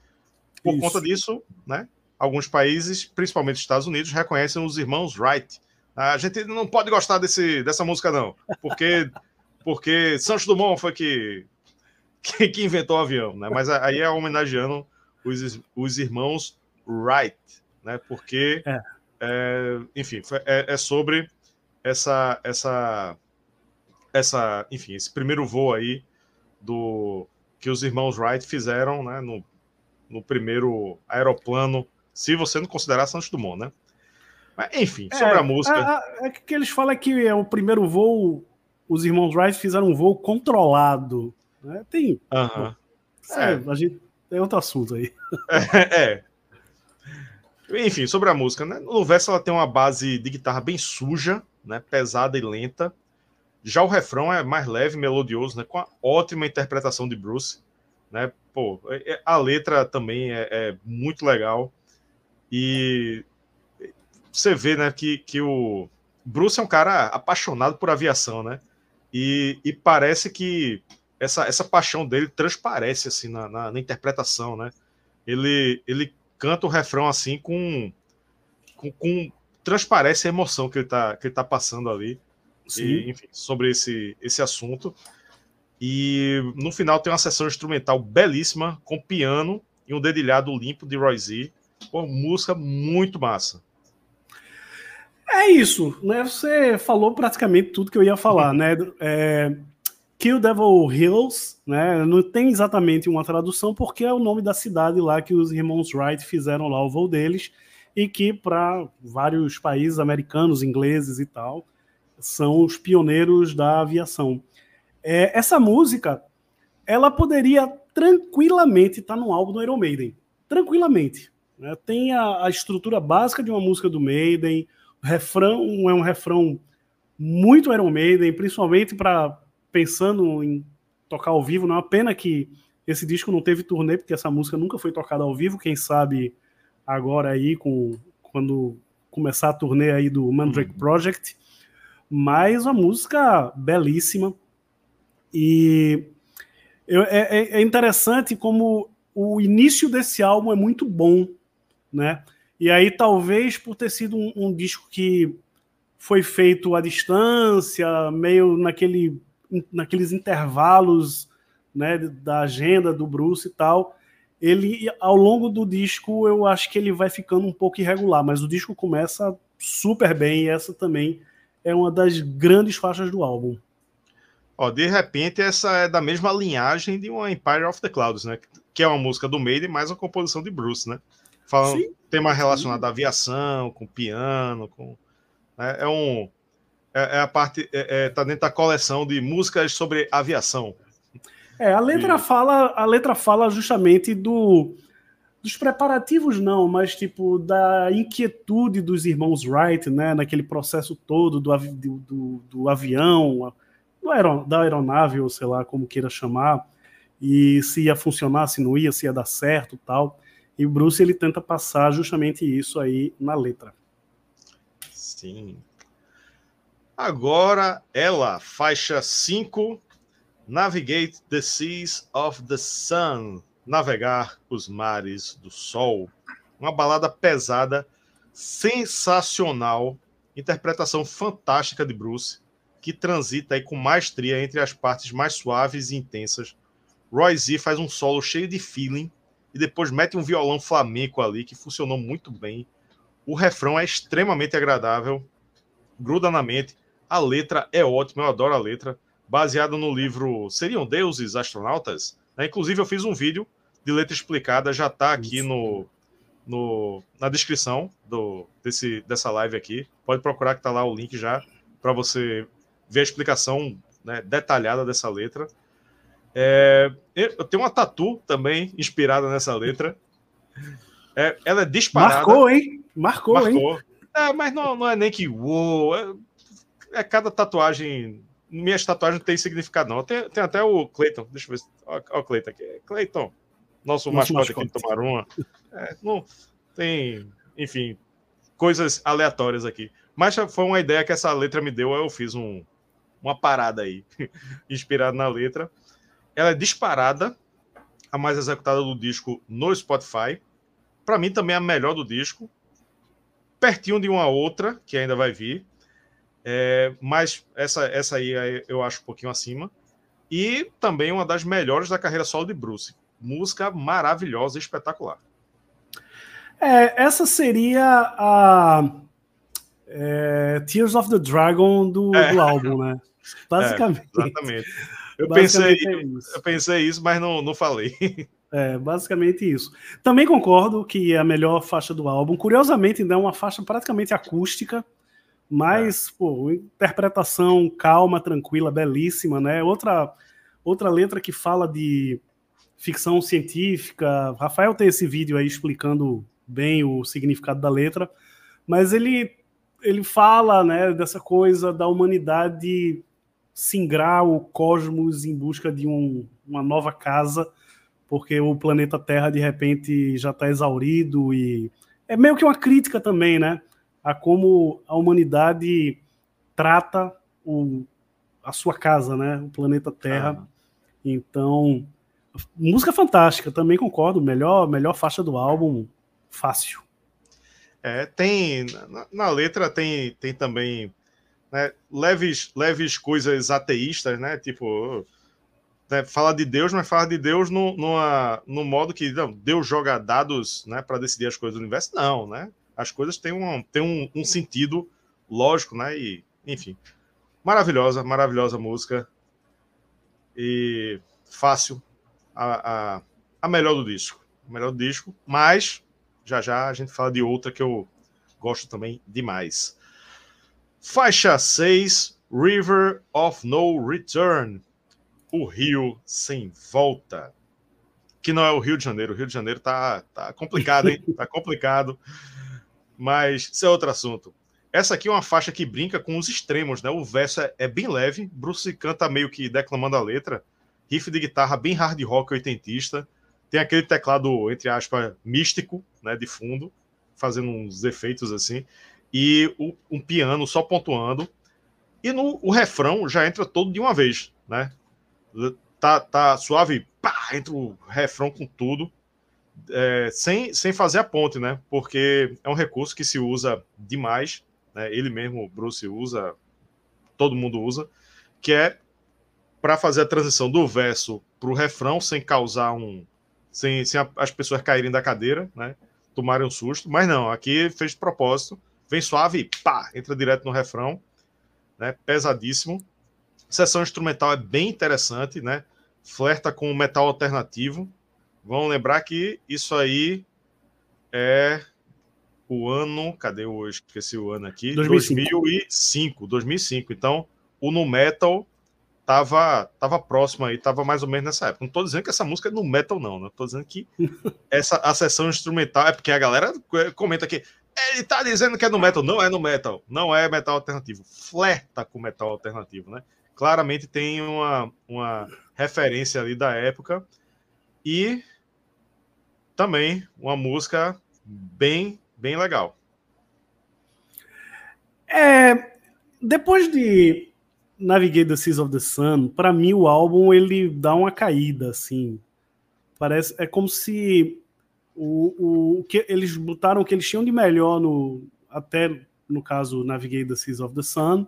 Por Isso. conta disso, né, alguns países, principalmente os Estados Unidos, reconhecem os irmãos Wright. A gente não pode gostar desse, dessa música, não, porque, porque Santos Dumont foi que, que, que, inventou o avião, né? Mas aí é homenageando os, os irmãos Wright, né? Porque, é. É, enfim, é, é, sobre essa, essa, essa, enfim, esse primeiro voo aí do que os irmãos Wright fizeram, né? No, no primeiro aeroplano se você não considerar Santos Dumont, né? Mas, enfim, é, sobre a música. É, é, que eles falam que é o primeiro voo, os irmãos Wright fizeram um voo controlado. Né? Tem. Uh -huh. é, a gente, é outro assunto aí. É, é. Enfim, sobre a música, né? No verso ela tem uma base de guitarra bem suja, né? Pesada e lenta. Já o refrão é mais leve, melodioso, né? Com a ótima interpretação de Bruce, né? Pô, é, a letra também é, é muito legal. E você vê, né, que, que o Bruce é um cara apaixonado por aviação, né? E, e parece que essa, essa paixão dele transparece assim na, na, na, interpretação, né? Ele, ele canta o refrão assim com, com, com transparece a emoção que ele tá, que ele tá passando ali. E, enfim, sobre esse, esse assunto. E no final tem uma sessão instrumental belíssima, com piano e um dedilhado limpo de Roy Z. Pô, música muito massa. É isso, né? Você falou praticamente tudo que eu ia falar, né? É, Kill Devil Hills, né? Não tem exatamente uma tradução porque é o nome da cidade lá que os irmãos Wright fizeram lá o voo deles e que para vários países americanos, ingleses e tal, são os pioneiros da aviação. É, essa música, ela poderia tranquilamente estar no álbum do Iron Maiden, tranquilamente. Né? Tem a, a, estrutura básica de uma música do Maiden, o refrão é um refrão muito Iron Maiden, principalmente para pensando em tocar ao vivo. Não é uma pena que esse disco não teve turnê, porque essa música nunca foi tocada ao vivo. Quem sabe agora aí, com, quando começar a turnê aí do Mandrake uhum. Project. Mas uma música belíssima. E eu, é, é, é interessante como o início desse álbum é muito bom né? E aí, talvez por ter sido um, um disco que foi feito à distância, meio naquele, naqueles intervalos né, da agenda do Bruce e tal, ele, ao longo do disco, eu acho que ele vai ficando um pouco irregular, mas o disco começa super bem e essa também é uma das grandes faixas do álbum. Ó, de repente, essa é da mesma linhagem de uma Empire of the Clouds, né? Que é uma música do Maiden, mais uma composição de Bruce, né? Falam Sim. tema relacionado à aviação, com piano, com. Né, é um. É, é a parte. É, é, tá dentro da coleção de músicas sobre aviação. É, a letra e... fala, a letra fala justamente do dos preparativos não, mas tipo da inquietude dos irmãos Wright, né, naquele processo todo do, do, do avião, do aeron, da aeronave, ou sei lá como queira chamar, e se ia funcionar, se não ia, se ia dar certo, tal. E o Bruce ele tenta passar justamente isso aí na letra. Sim. Agora ela, faixa 5, Navigate the Seas of the Sun, navegar os mares do sol. Uma balada pesada, sensacional, interpretação fantástica de Bruce. que transita aí com maestria entre as partes mais suaves e intensas. Roy Z faz um solo cheio de feeling e depois mete um violão flamenco ali que funcionou muito bem. O refrão é extremamente agradável, gruda na mente. A letra é ótima, eu adoro a letra. Baseada no livro Seriam Deuses Astronautas? Né? Inclusive, eu fiz um vídeo de letra explicada, já está aqui no, no, na descrição do, desse, dessa live aqui. Pode procurar que está lá o link já para você ver a explicação né, detalhada dessa letra. É, eu tenho uma tatu também inspirada nessa letra. É, ela é disparada. Marcou, hein? Marcou, Marcou. hein? É, mas não, não é nem que uou. É, é, cada tatuagem. Minhas tatuagens não tem significado, não. Tem, tem até o Clayton. Deixa eu ver. Olha o Clayton aqui. Clayton, nosso, nosso mascote, mascote aqui de Tomaruma. É, não, tem, enfim, coisas aleatórias aqui. Mas foi uma ideia que essa letra me deu, eu fiz um, uma parada aí, inspirado na letra. Ela é disparada, a mais executada do disco no Spotify. Para mim também é a melhor do disco. Pertinho de uma outra, que ainda vai vir. É, mas essa, essa aí eu acho um pouquinho acima. E também uma das melhores da carreira solo de Bruce. Música maravilhosa, espetacular. É, essa seria a é, Tears of the Dragon do, é. do álbum, né? Basicamente. É, exatamente. Eu, basicamente pensei, é eu pensei isso, mas não, não falei. É, basicamente isso. Também concordo que é a melhor faixa do álbum. Curiosamente, ainda é uma faixa praticamente acústica, mas, é. pô, interpretação calma, tranquila, belíssima, né? Outra, outra letra que fala de ficção científica. Rafael tem esse vídeo aí explicando bem o significado da letra, mas ele ele fala, né, dessa coisa da humanidade singrar o cosmos em busca de um, uma nova casa, porque o planeta Terra de repente já está exaurido e é meio que uma crítica também, né, a como a humanidade trata o, a sua casa, né, o planeta Terra. Ah. Então, música fantástica, também concordo, melhor melhor faixa do álbum, fácil. É, tem na, na, letra tem, tem também né, leves, leves coisas ateístas, né? Tipo, né, fala de Deus, mas fala de Deus no, numa, no modo que não, Deus joga dados né, para decidir as coisas do universo. Não, né? As coisas têm um, têm um, um sentido lógico, né? E, enfim, maravilhosa, maravilhosa música. E fácil, a, a, a melhor do disco. A melhor do disco, mas já já a gente fala de outra que eu gosto também demais. Faixa 6, River of No Return. O Rio sem volta. Que não é o Rio de Janeiro. O Rio de Janeiro tá, tá complicado, hein? tá complicado. Mas isso é outro assunto. Essa aqui é uma faixa que brinca com os extremos, né? O verso é, é bem leve, Bruce canta meio que declamando a letra, riff de guitarra bem hard rock oitentista, tem aquele teclado, entre aspas, místico, né, de fundo, fazendo uns efeitos assim, e o, um piano só pontuando. E no o refrão já entra todo de uma vez, né? Tá, tá suave, pá, entra o refrão com tudo, é, sem, sem fazer a ponte, né? Porque é um recurso que se usa demais, né? Ele mesmo, Bruce, usa, todo mundo usa, que é para fazer a transição do verso para o refrão sem causar um, sem, sem a, as pessoas caírem da cadeira, né? Tomarem um susto. Mas não, aqui fez de propósito. Vem suave e pá, entra direto no refrão. Né? Pesadíssimo. Sessão instrumental é bem interessante, né? Flerta com o metal alternativo. Vamos lembrar que isso aí é o ano. Cadê o. Esqueci o ano aqui. 2005. 2005. 2005. Então, o no metal tava, tava próximo aí, tava mais ou menos nessa época. Não tô dizendo que essa música é no metal, não, né? Tô dizendo que essa a sessão instrumental é porque a galera comenta que ele tá dizendo que é no metal. Não é no metal, não é metal alternativo. Flerta com metal alternativo, né? Claramente tem uma, uma referência ali da época e também uma música bem, bem legal. É, depois de Navigate the Seas of the Sun, para mim o álbum ele dá uma caída, assim. Parece é como se o, o que eles botaram o que eles tinham de melhor no até no caso Navigate the Seas of the Sun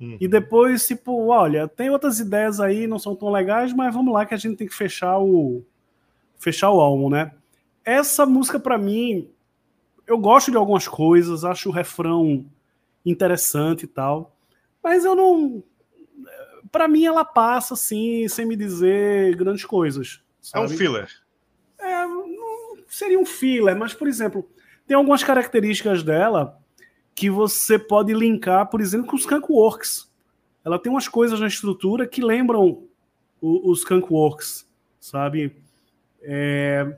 Uhum. E depois, tipo, olha, tem outras ideias aí, não são tão legais, mas vamos lá que a gente tem que fechar o fechar o álbum, né? Essa música para mim, eu gosto de algumas coisas, acho o refrão interessante e tal, mas eu não para mim ela passa assim, sem me dizer grandes coisas. Sabe? É um filler. É, não seria um filler, mas por exemplo, tem algumas características dela que você pode linkar, por exemplo, com os Skunkworks. Ela tem umas coisas na estrutura que lembram os Skunkworks, sabe? É...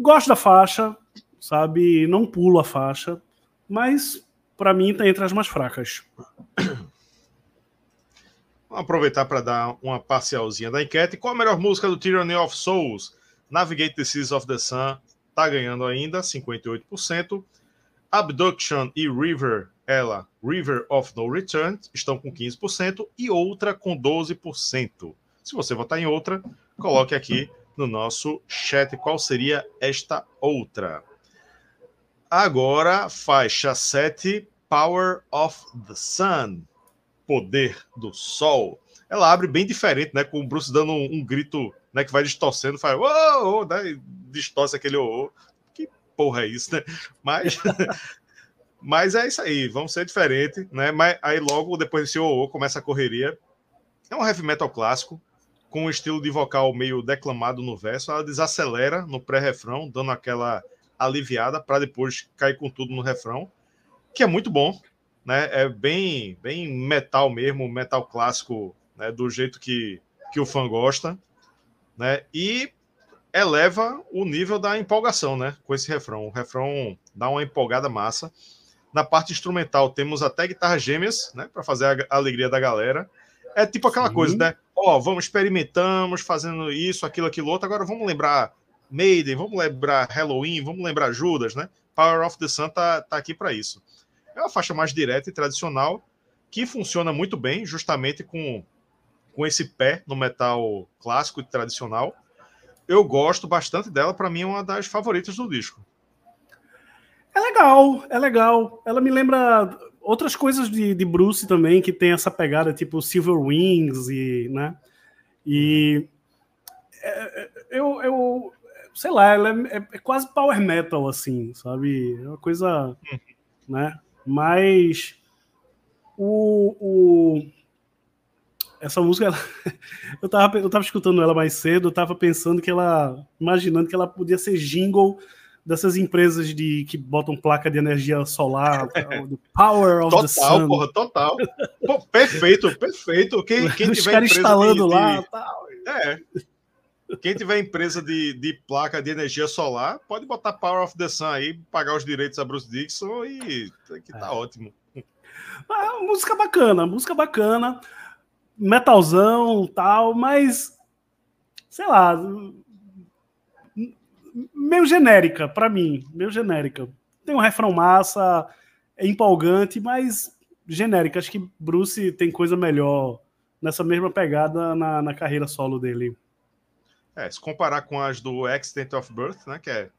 Gosto da faixa, sabe? Não pulo a faixa, mas para mim tá entre as mais fracas. Vamos aproveitar para dar uma parcialzinha da enquete. Qual a melhor música do Tyranny of Souls? Navigate the Seas of the Sun tá ganhando ainda 58%. Abduction e River, ela, River of No Return, estão com 15% e outra com 12%. Se você votar em outra, coloque aqui no nosso chat qual seria esta outra. Agora, faixa 7, Power of the Sun, Poder do Sol. Ela abre bem diferente, né? Com o Bruce dando um, um grito né, que vai distorcendo, faz oh, oh, né, distorce aquele oh, oh porra é isso, né? Mas, mas é isso aí, vamos ser diferente, né? Mas aí logo depois desse OO começa a correria. É um heavy metal clássico, com um estilo de vocal meio declamado no verso. Ela desacelera no pré-refrão, dando aquela aliviada para depois cair com tudo no refrão, que é muito bom, né? É bem, bem metal mesmo, metal clássico, né? Do jeito que, que o fã gosta, né? E eleva o nível da empolgação, né? Com esse refrão. O refrão dá uma empolgada massa. Na parte instrumental temos até guitarras gêmeas, né? Para fazer a alegria da galera. É tipo aquela Sim. coisa, né? Ó, oh, vamos experimentamos, fazendo isso, aquilo, aquilo outro. Agora vamos lembrar Maiden, vamos lembrar Halloween, vamos lembrar Judas, né? Power of the Sun tá, tá aqui para isso. É uma faixa mais direta e tradicional que funciona muito bem, justamente com, com esse pé no metal clássico e tradicional eu gosto bastante dela, para mim é uma das favoritas do disco. É legal, é legal. Ela me lembra outras coisas de, de Bruce também, que tem essa pegada tipo Silver Wings e, né? E é, é eu, eu, sei lá, ela é, é, quase power metal, assim, sabe? É uma coisa, uhum. né? Mas o, o essa música, ela, eu, tava, eu tava escutando ela mais cedo, eu tava pensando que ela, imaginando que ela podia ser jingle dessas empresas de que botam placa de energia solar, do Power of total, the Sun. Porra, total, Pô, perfeito, perfeito. Quem, quem Os caras instalando de, lá, de, tal. É. Quem tiver empresa de, de placa de energia solar, pode botar Power of the Sun aí, pagar os direitos a Bruce Dixon e que tá é. ótimo. Ah, música bacana, música bacana metalzão tal, mas sei lá, meio genérica para mim, meio genérica. Tem um refrão massa, é empolgante, mas genérica. Acho que Bruce tem coisa melhor nessa mesma pegada na, na carreira solo dele. É, se comparar com as do Accident of Birth, né, que é,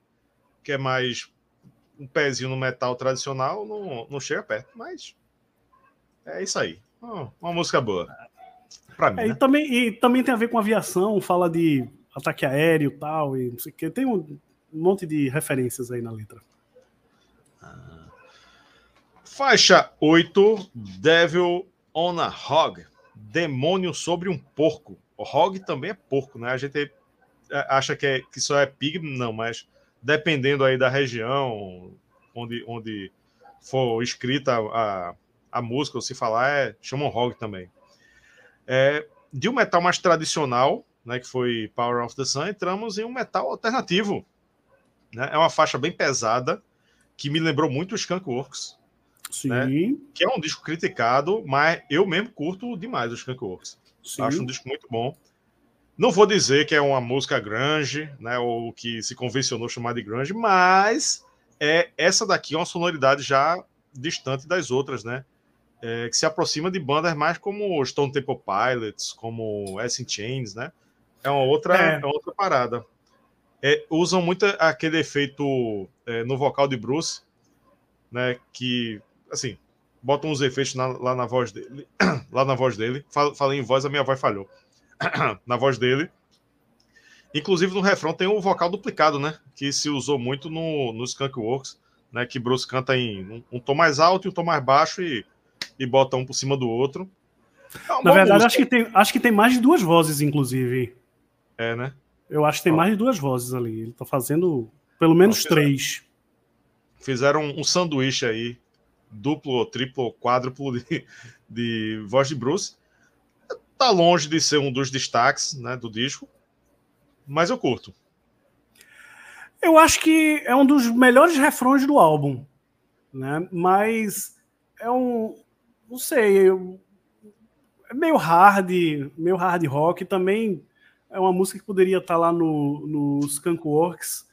que é mais um pezinho no metal tradicional, não, não chega perto, mas é isso aí. Oh, uma música boa. Pra mim, é, né? e, também, e também tem a ver com aviação, fala de ataque aéreo tal, e não sei o que. Tem um monte de referências aí na letra. Faixa 8, Devil on a Hog. Demônio sobre um porco. O hog também é porco, né? A gente é, acha que, é, que só é pig, não, mas dependendo aí da região onde, onde for escrita a, a música ou se falar, é, chamam hog também. É, de um metal mais tradicional, né, que foi Power of the Sun, entramos em um metal alternativo. Né? É uma faixa bem pesada, que me lembrou muito o Skunk Works. Sim. Né? Que é um disco criticado, mas eu mesmo curto demais o Skunk Works. Sim. Acho um disco muito bom. Não vou dizer que é uma música grunge, né, ou que se convencionou chamar de grunge, mas é essa daqui é uma sonoridade já distante das outras, né? é, que se aproxima de bandas mais como Stone Temple Pilots, como S in Chains, né? É uma outra, é. é outra parada. É, usam muito aquele efeito é, no vocal de Bruce, né? Que, assim, bota uns efeitos na, lá na voz dele. lá na voz dele. Falei em voz, a minha voz falhou. na voz dele. Inclusive no refrão tem o vocal duplicado, né? Que se usou muito no, no Skunk Works, né? Que Bruce canta em um, um tom mais alto e um tom mais baixo e, e bota um por cima do outro. É Na verdade, acho que, tem, acho que tem mais de duas vozes, inclusive. É, né? Eu acho que tem Ó. mais de duas vozes ali. Ele tá fazendo pelo menos Ó, fizeram, três. Fizeram um sanduíche aí, duplo, triplo, quádruplo de, de voz de Bruce. Tá longe de ser um dos destaques né, do disco, mas eu curto. Eu acho que é um dos melhores refrões do álbum, né? Mas é um, não sei, é meio hard, meio hard rock. Também é uma música que poderia estar lá no, no Skunkworks.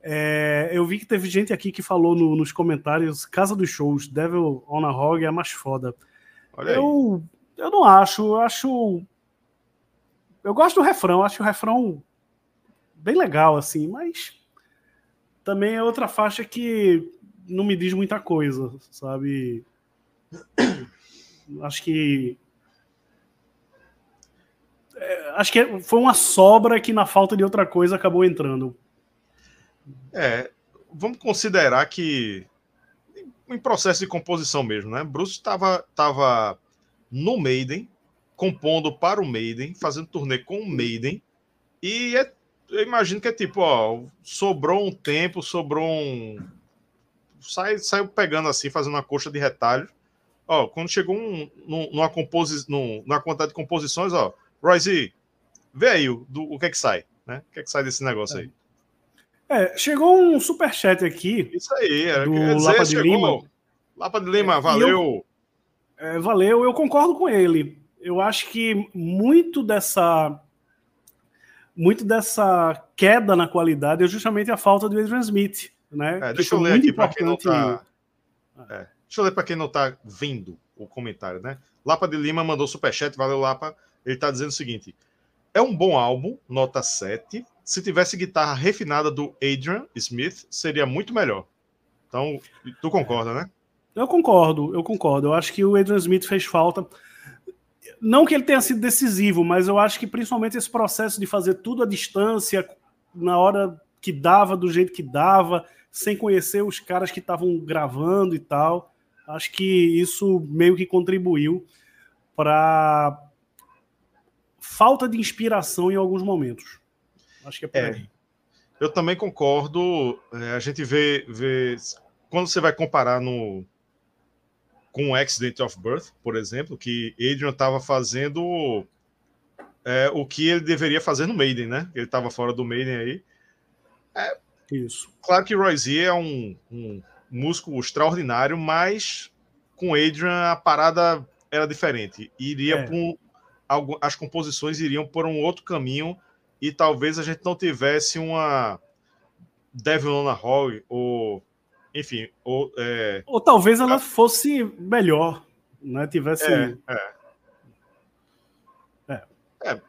É, eu vi que teve gente aqui que falou no, nos comentários Casa dos Shows, Devil on a Hog é a mais foda. eu, eu não acho, eu acho. Eu gosto do refrão, acho o refrão bem legal, assim, mas também é outra faixa que não me diz muita coisa, sabe? Acho que. É, acho que foi uma sobra que, na falta de outra coisa, acabou entrando. É, vamos considerar que em processo de composição mesmo, né? Bruce estava tava no Maiden, compondo para o Maiden, fazendo turnê com o Maiden, e é eu imagino que é tipo, ó, sobrou um tempo, sobrou um. Sai, saiu pegando assim, fazendo uma coxa de retalho. Ó, quando chegou um, numa, composi... numa quantidade de composições, ó, Royce, vê aí o, do, o que é que sai, né? O que é que sai desse negócio aí? É, chegou um superchat aqui. Isso aí, é, do dizer, Lapa de chegou, Lima. Lapa de Lima, valeu. Eu, é, valeu, eu concordo com ele. Eu acho que muito dessa muito dessa queda na qualidade é justamente a falta do Adrian Smith, né? É, deixa eu ler aqui para quem não tá. É, deixa eu ler para quem não está vendo o comentário, né? Lapa de Lima mandou superchat, valeu Lapa. Ele está dizendo o seguinte: é um bom álbum, nota 7. Se tivesse guitarra refinada do Adrian Smith, seria muito melhor. Então, tu concorda, né? Eu concordo, eu concordo. Eu acho que o Adrian Smith fez falta. Não que ele tenha sido decisivo, mas eu acho que principalmente esse processo de fazer tudo à distância, na hora que dava, do jeito que dava, sem conhecer os caras que estavam gravando e tal, acho que isso meio que contribuiu para falta de inspiração em alguns momentos. Acho que é por é, aí. Eu também concordo. É, a gente vê, vê. Quando você vai comparar no, com o Accident of Birth, por exemplo, que Adrian estava fazendo é, o que ele deveria fazer no Maiden, né? Ele estava fora do Maiden aí. É, Isso. Claro que Roy Z é um, um músico extraordinário, mas com Adrian a parada era diferente. Iria é. um, as composições iriam por um outro caminho e talvez a gente não tivesse uma Devil on a Hog ou enfim, ou, é... ou talvez ela fosse melhor, né? Tivesse. É, é. é. é.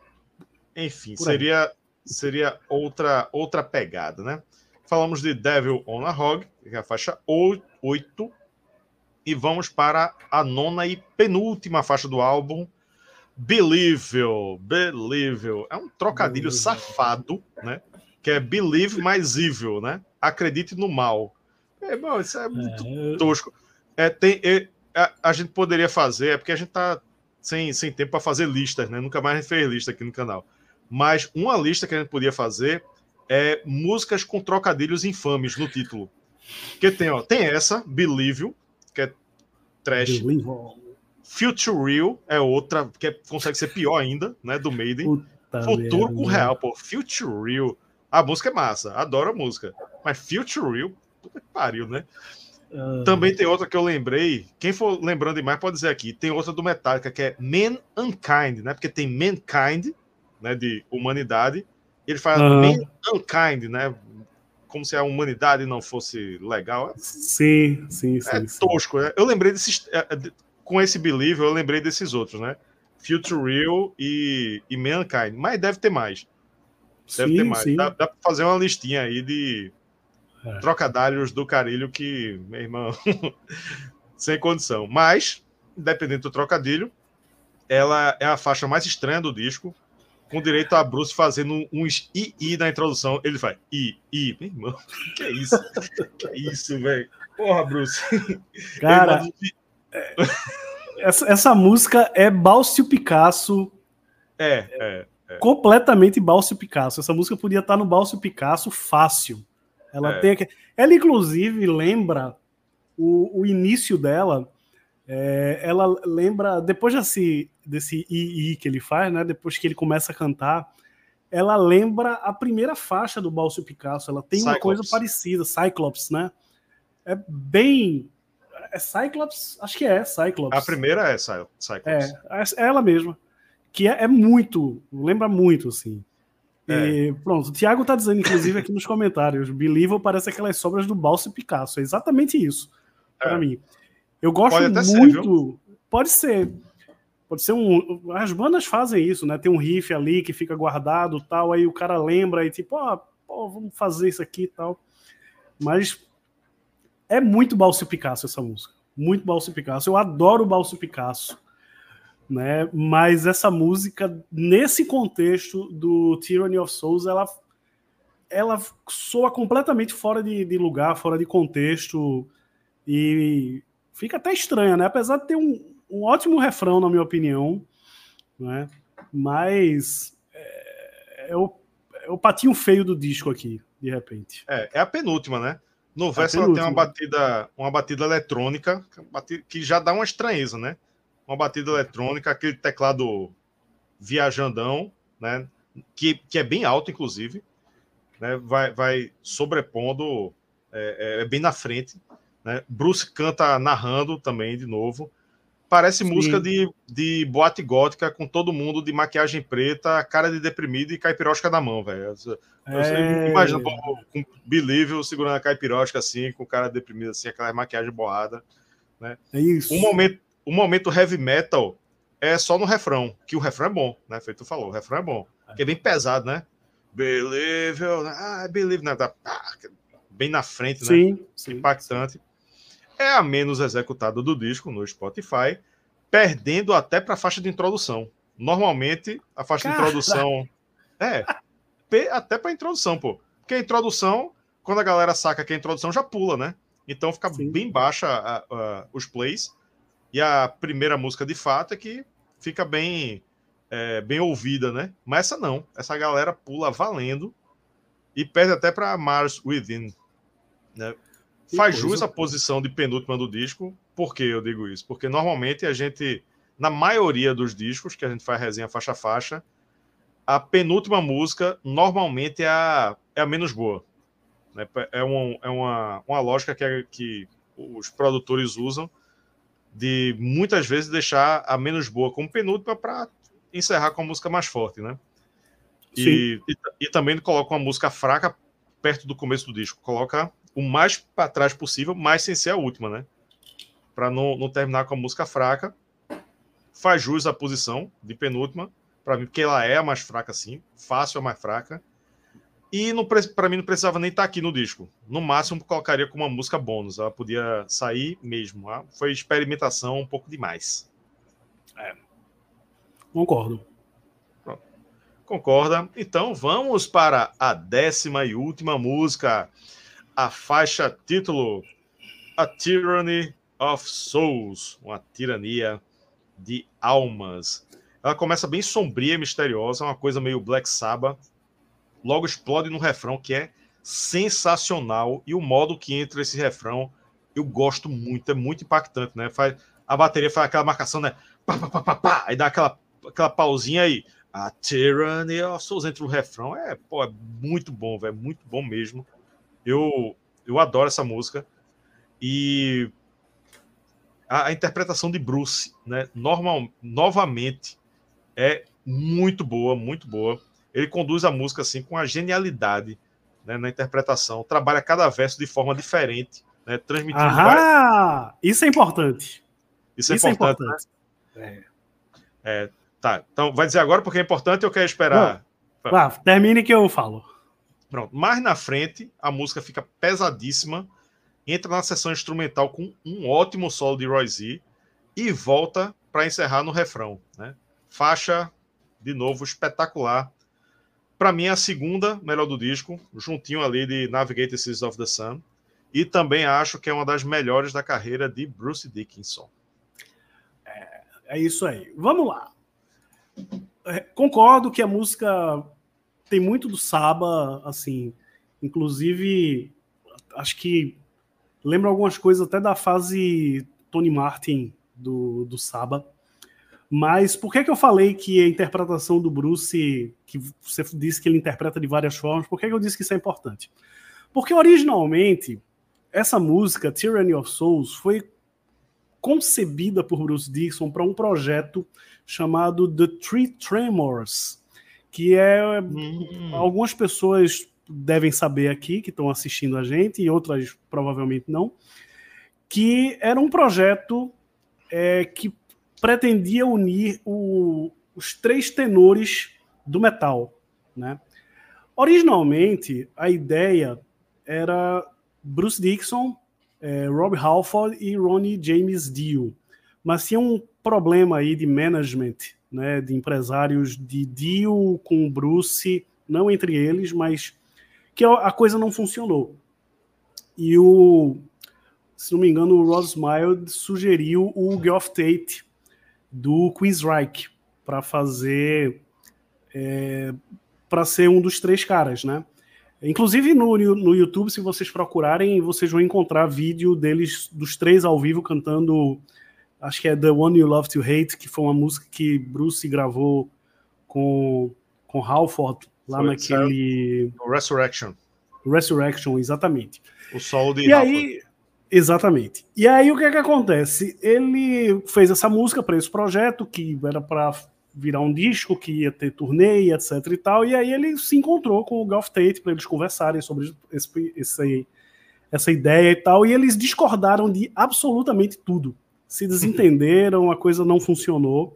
Enfim, seria, seria outra, outra pegada, né? Falamos de Devil on a Hog, que é a faixa 8, e vamos para a nona e penúltima faixa do álbum, Believe, Believe. É um trocadilho safado, né? Que é Believe mais Evil, né? Acredite no mal. É, bom, isso é muito é, tosco. É, tem, é, a, a, gente poderia fazer, é porque a gente tá sem, sem tempo para fazer listas, né? Nunca mais a gente fez lista aqui no canal. Mas uma lista que a gente podia fazer é músicas com trocadilhos infames no título. Que tem, ó, tem essa, Believe You, que é trash. Future Real é outra, que é, consegue ser pior ainda, né? Do Maiden. Puta Futuro com real, pô. Future Real. A música é massa, adoro a música. Mas Future Real, Puta que pariu, né? Uh... Também tem outra que eu lembrei. Quem for lembrando demais pode dizer aqui. Tem outra do Metallica que é Man Unkind, né? Porque tem Mankind, né? De humanidade. Ele fala uhum. Man Unkind, né? Como se a humanidade não fosse legal. Sim, sim, sim. É sim. tosco, né? Eu lembrei desses. Com esse Believe, eu lembrei desses outros, né? Future Real e, e Mankind. Mas deve ter mais. Deve sim, ter mais. Sim. Dá, dá pra fazer uma listinha aí de é. trocadilhos do carilho que, meu irmão, sem condição. Mas, independente do trocadilho, ela é a faixa mais estranha do disco, com direito a Bruce fazendo uns i-i na introdução. Ele vai i, i. Meu irmão, que é isso? que é isso, velho? Porra, Bruce. Cara, é, essa, essa música é Balcio Picasso. É, é, é. Completamente Balcio Picasso. Essa música podia estar no Balcio Picasso fácil. Ela é. tem Ela, inclusive, lembra o, o início dela. É, ela lembra, depois desse, desse i, que ele faz, né? Depois que ele começa a cantar, ela lembra a primeira faixa do Balcio Picasso. Ela tem Cyclops. uma coisa parecida, Cyclops, né? É bem. É Cyclops? Acho que é Cyclops. A primeira é Cyclops. É, é ela mesma. Que é, é muito, lembra muito, assim. É. E, pronto, o Thiago tá dizendo, inclusive, aqui nos comentários: Believe parece aquelas sobras do Balso Picasso. É exatamente isso, é. para mim. Eu gosto muito. Ser, pode ser. Pode ser um. As bandas fazem isso, né? Tem um riff ali que fica guardado tal, aí o cara lembra e tipo, ah, pô, vamos fazer isso aqui e tal. Mas é muito Balso Picasso essa música. Muito Balso Picasso. Eu adoro Balso Picasso né? Mas essa música, nesse contexto do Tyranny of Souls, ela, ela soa completamente fora de, de lugar, fora de contexto e fica até estranha, né? Apesar de ter um, um ótimo refrão, na minha opinião, né? Mas é, é, o, é o patinho feio do disco aqui, de repente. É, é a penúltima, né? No verso ela tem uma batida, uma batida eletrônica que já dá uma estranheza, né? uma batida eletrônica, aquele teclado viajandão, né? Que, que é bem alto, inclusive, né? Vai, vai sobrepondo, é, é, é bem na frente. Né? Bruce canta narrando também, de novo. Parece Sim. música de, de boate gótica com todo mundo de maquiagem preta, cara de deprimido e caipirosca na mão, velho. É... Imagina com Believe segurando a caipirosca assim, com cara deprimido assim, aquela maquiagem borrada. Né? É isso. Um momento, o momento heavy metal é só no refrão, que o refrão é bom, né? Feito tu falou, o refrão é bom. Que é bem pesado, né? Believe, ah, believe, né? Tá, ah, bem na frente, né? Sim, sim. Impactante. É a menos executada do disco no Spotify, perdendo até para a faixa de introdução. Normalmente, a faixa de introdução. É, até para introdução, pô. Porque a introdução, quando a galera saca que a introdução já pula, né? Então fica sim. bem baixa a, a, os plays. E a primeira música, de fato, é que fica bem, é, bem ouvida, né? Mas essa não. Essa galera pula valendo e perde até para Mars Within. Né? Faz jus a posição de penúltima do disco. Por que eu digo isso? Porque normalmente a gente, na maioria dos discos que a gente faz resenha faixa a faixa, a penúltima música normalmente é a, é a menos boa. Né? É, um, é uma, uma lógica que, é, que os produtores usam de muitas vezes deixar a menos boa como penúltima para encerrar com a música mais forte, né? E, e, e, também coloca uma música fraca perto do começo do disco. Coloca o mais para trás possível, mas sem ser a última, né? Para não, não terminar com a música fraca. Faz jus à posição de penúltima, para mim, porque ela é a mais fraca, sim. Fácil a mais fraca. E para mim não precisava nem estar tá aqui no disco. No máximo colocaria como uma música bônus. Ela podia sair mesmo. Tá? Foi experimentação um pouco demais. É. Concordo. Pronto. Concorda? Então vamos para a décima e última música. A faixa título A Tyranny of Souls. Uma tirania de almas. Ela começa bem sombria e misteriosa, uma coisa meio Black Sabbath logo explode no refrão que é sensacional e o modo que entra esse refrão eu gosto muito, é muito impactante, né? Faz, a bateria faz aquela marcação, né? Pá, pá, pá, pá, pá, dá aquela, aquela pausinha aí. A Tyranny of Souls entre o refrão é, pô, é muito bom, velho, muito bom mesmo. Eu, eu adoro essa música. E a, a interpretação de Bruce, né? Normal, novamente, é muito boa, muito boa ele conduz a música assim com a genialidade né, na interpretação, trabalha cada verso de forma diferente, né, transmitindo. Ah, isso é importante. Isso é isso importante. É importante. É. é. tá. Então, vai dizer agora porque é importante ou quer esperar? Não. termine que eu falo. Pronto. Mais na frente, a música fica pesadíssima entra na sessão instrumental com um ótimo solo de Roy Z e volta para encerrar no refrão. Né? Faixa, de novo, espetacular. Para mim, é a segunda melhor do disco, juntinho ali de Navigate Seas of the Sun. E também acho que é uma das melhores da carreira de Bruce Dickinson. É, é isso aí. Vamos lá. É, concordo que a música tem muito do Saba, assim, inclusive acho que lembra algumas coisas até da fase Tony Martin do, do Saba. Mas por que, que eu falei que a interpretação do Bruce, que você disse que ele interpreta de várias formas, por que, que eu disse que isso é importante? Porque originalmente, essa música, Tyranny of Souls, foi concebida por Bruce Dixon para um projeto chamado The Three Tremors, que é. Hum. Algumas pessoas devem saber aqui, que estão assistindo a gente, e outras provavelmente não, que era um projeto é, que pretendia unir o, os três tenores do metal. Né? Originalmente, a ideia era Bruce Dixon, é, Rob Halford e Ronnie James Dio. Mas tinha um problema aí de management, né, de empresários de Dio com Bruce, não entre eles, mas que a coisa não funcionou. E o, se não me engano, o Ross Mild sugeriu o Geoff Tate do Queensryche para fazer é, para ser um dos três caras, né? Inclusive no, no YouTube, se vocês procurarem, vocês vão encontrar vídeo deles, dos três ao vivo, cantando, acho que é The One You Love to Hate, que foi uma música que Bruce gravou com, com Halford, lá foi, naquele. Resurrection. Resurrection, exatamente. O solo de E Halford. aí, Exatamente. E aí o que é que acontece? Ele fez essa música para esse projeto que era para virar um disco, que ia ter turnê, etc e tal. E aí ele se encontrou com o Golf Tate para eles conversarem sobre esse, esse, essa ideia e tal. E eles discordaram de absolutamente tudo. Se desentenderam, a coisa não funcionou.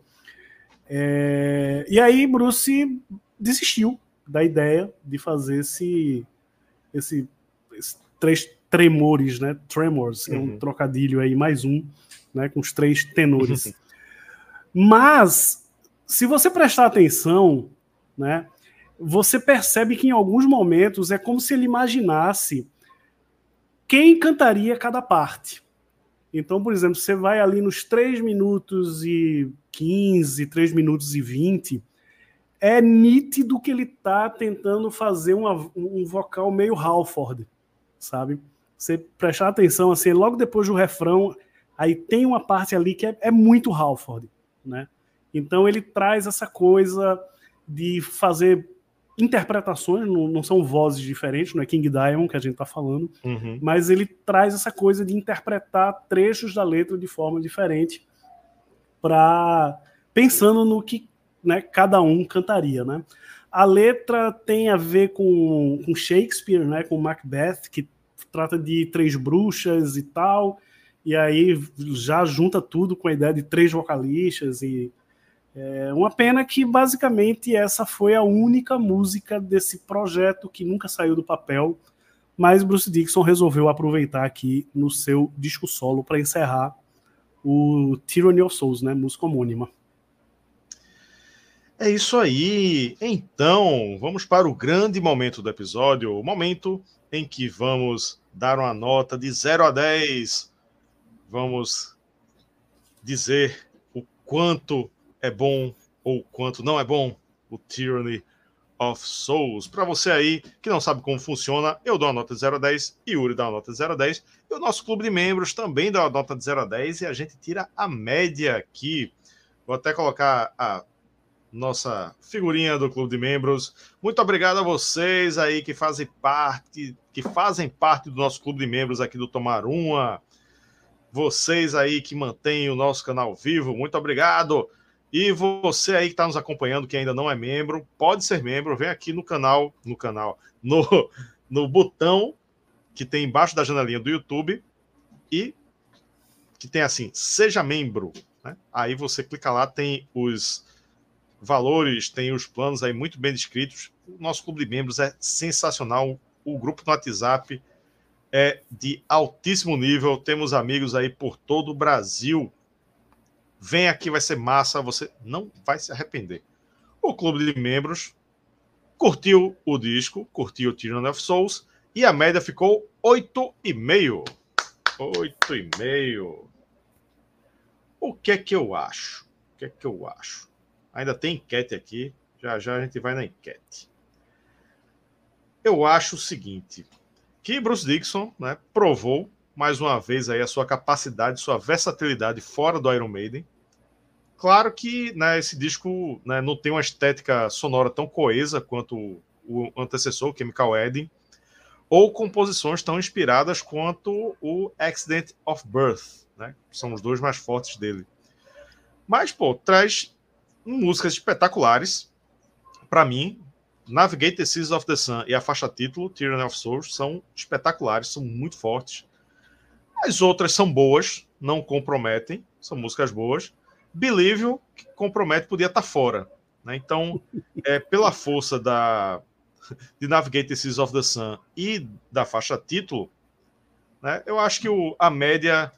É... E aí Bruce desistiu da ideia de fazer esse, esse, esse três tremores, né? Tremors, uhum. é um uhum. trocadilho aí, mais um, né? Com os três tenores. Uhum. Mas, se você prestar atenção, né? Você percebe que em alguns momentos é como se ele imaginasse quem cantaria cada parte. Então, por exemplo, você vai ali nos 3 minutos e 15, 3 minutos e 20, é nítido que ele está tentando fazer uma, um vocal meio Halford, sabe? você prestar atenção, assim, logo depois do refrão, aí tem uma parte ali que é, é muito Halford, né? Então ele traz essa coisa de fazer interpretações, não, não, são vozes diferentes, não é King Diamond que a gente está falando, uhum. mas ele traz essa coisa de interpretar trechos da letra de forma diferente, para pensando no que né, cada um cantaria, né? A letra tem a ver com, com Shakespeare, né, com Macbeth, que trata de três bruxas e tal, e aí já junta tudo com a ideia de três vocalistas e é uma pena que basicamente essa foi a única música desse projeto que nunca saiu do papel, mas Bruce Dixon resolveu aproveitar aqui no seu disco solo para encerrar o Tyranny of Souls, né, música homônima. É isso aí. Então, vamos para o grande momento do episódio, o momento em que vamos dar uma nota de 0 a 10. Vamos dizer o quanto é bom ou quanto não é bom o Tyranny of Souls. Para você aí que não sabe como funciona, eu dou a nota de 0 a 10, Yuri dá a nota de 0 a 10, e o nosso clube de membros também dá a nota de 0 a 10 e a gente tira a média aqui. Vou até colocar a nossa figurinha do clube de membros. Muito obrigado a vocês aí que fazem parte, que fazem parte do nosso clube de membros aqui do Tomar Uma. Vocês aí que mantêm o nosso canal vivo, muito obrigado. E você aí que está nos acompanhando, que ainda não é membro, pode ser membro, vem aqui no canal, no canal, no, no botão que tem embaixo da janelinha do YouTube e que tem assim, seja membro. Né? Aí você clica lá, tem os valores, tem os planos aí muito bem descritos. O nosso clube de membros é sensacional. O grupo no WhatsApp é de altíssimo nível. Temos amigos aí por todo o Brasil. Vem aqui, vai ser massa. Você não vai se arrepender. O clube de membros curtiu o disco, curtiu o Tyranny of Souls e a média ficou 8,5. 8,5. O que é que eu acho? O que é que eu acho? Ainda tem enquete aqui. Já já a gente vai na enquete. Eu acho o seguinte, que Bruce Dixon né, provou mais uma vez aí a sua capacidade, sua versatilidade fora do Iron Maiden. Claro que né, esse disco né, não tem uma estética sonora tão coesa quanto o antecessor, Chemical Wedding, ou composições tão inspiradas quanto o Accident of Birth, né? São os dois mais fortes dele. Mas, pô, traz músicas espetaculares. Para mim, Navigate the Seas of the Sun e a faixa título, Tyranny of Souls, são espetaculares, são muito fortes. As outras são boas, não comprometem, são músicas boas. Believe, que compromete, podia estar tá fora. Né? Então, é, pela força da, de Navigate the Seas of the Sun e da faixa título, né, eu acho que o, a média,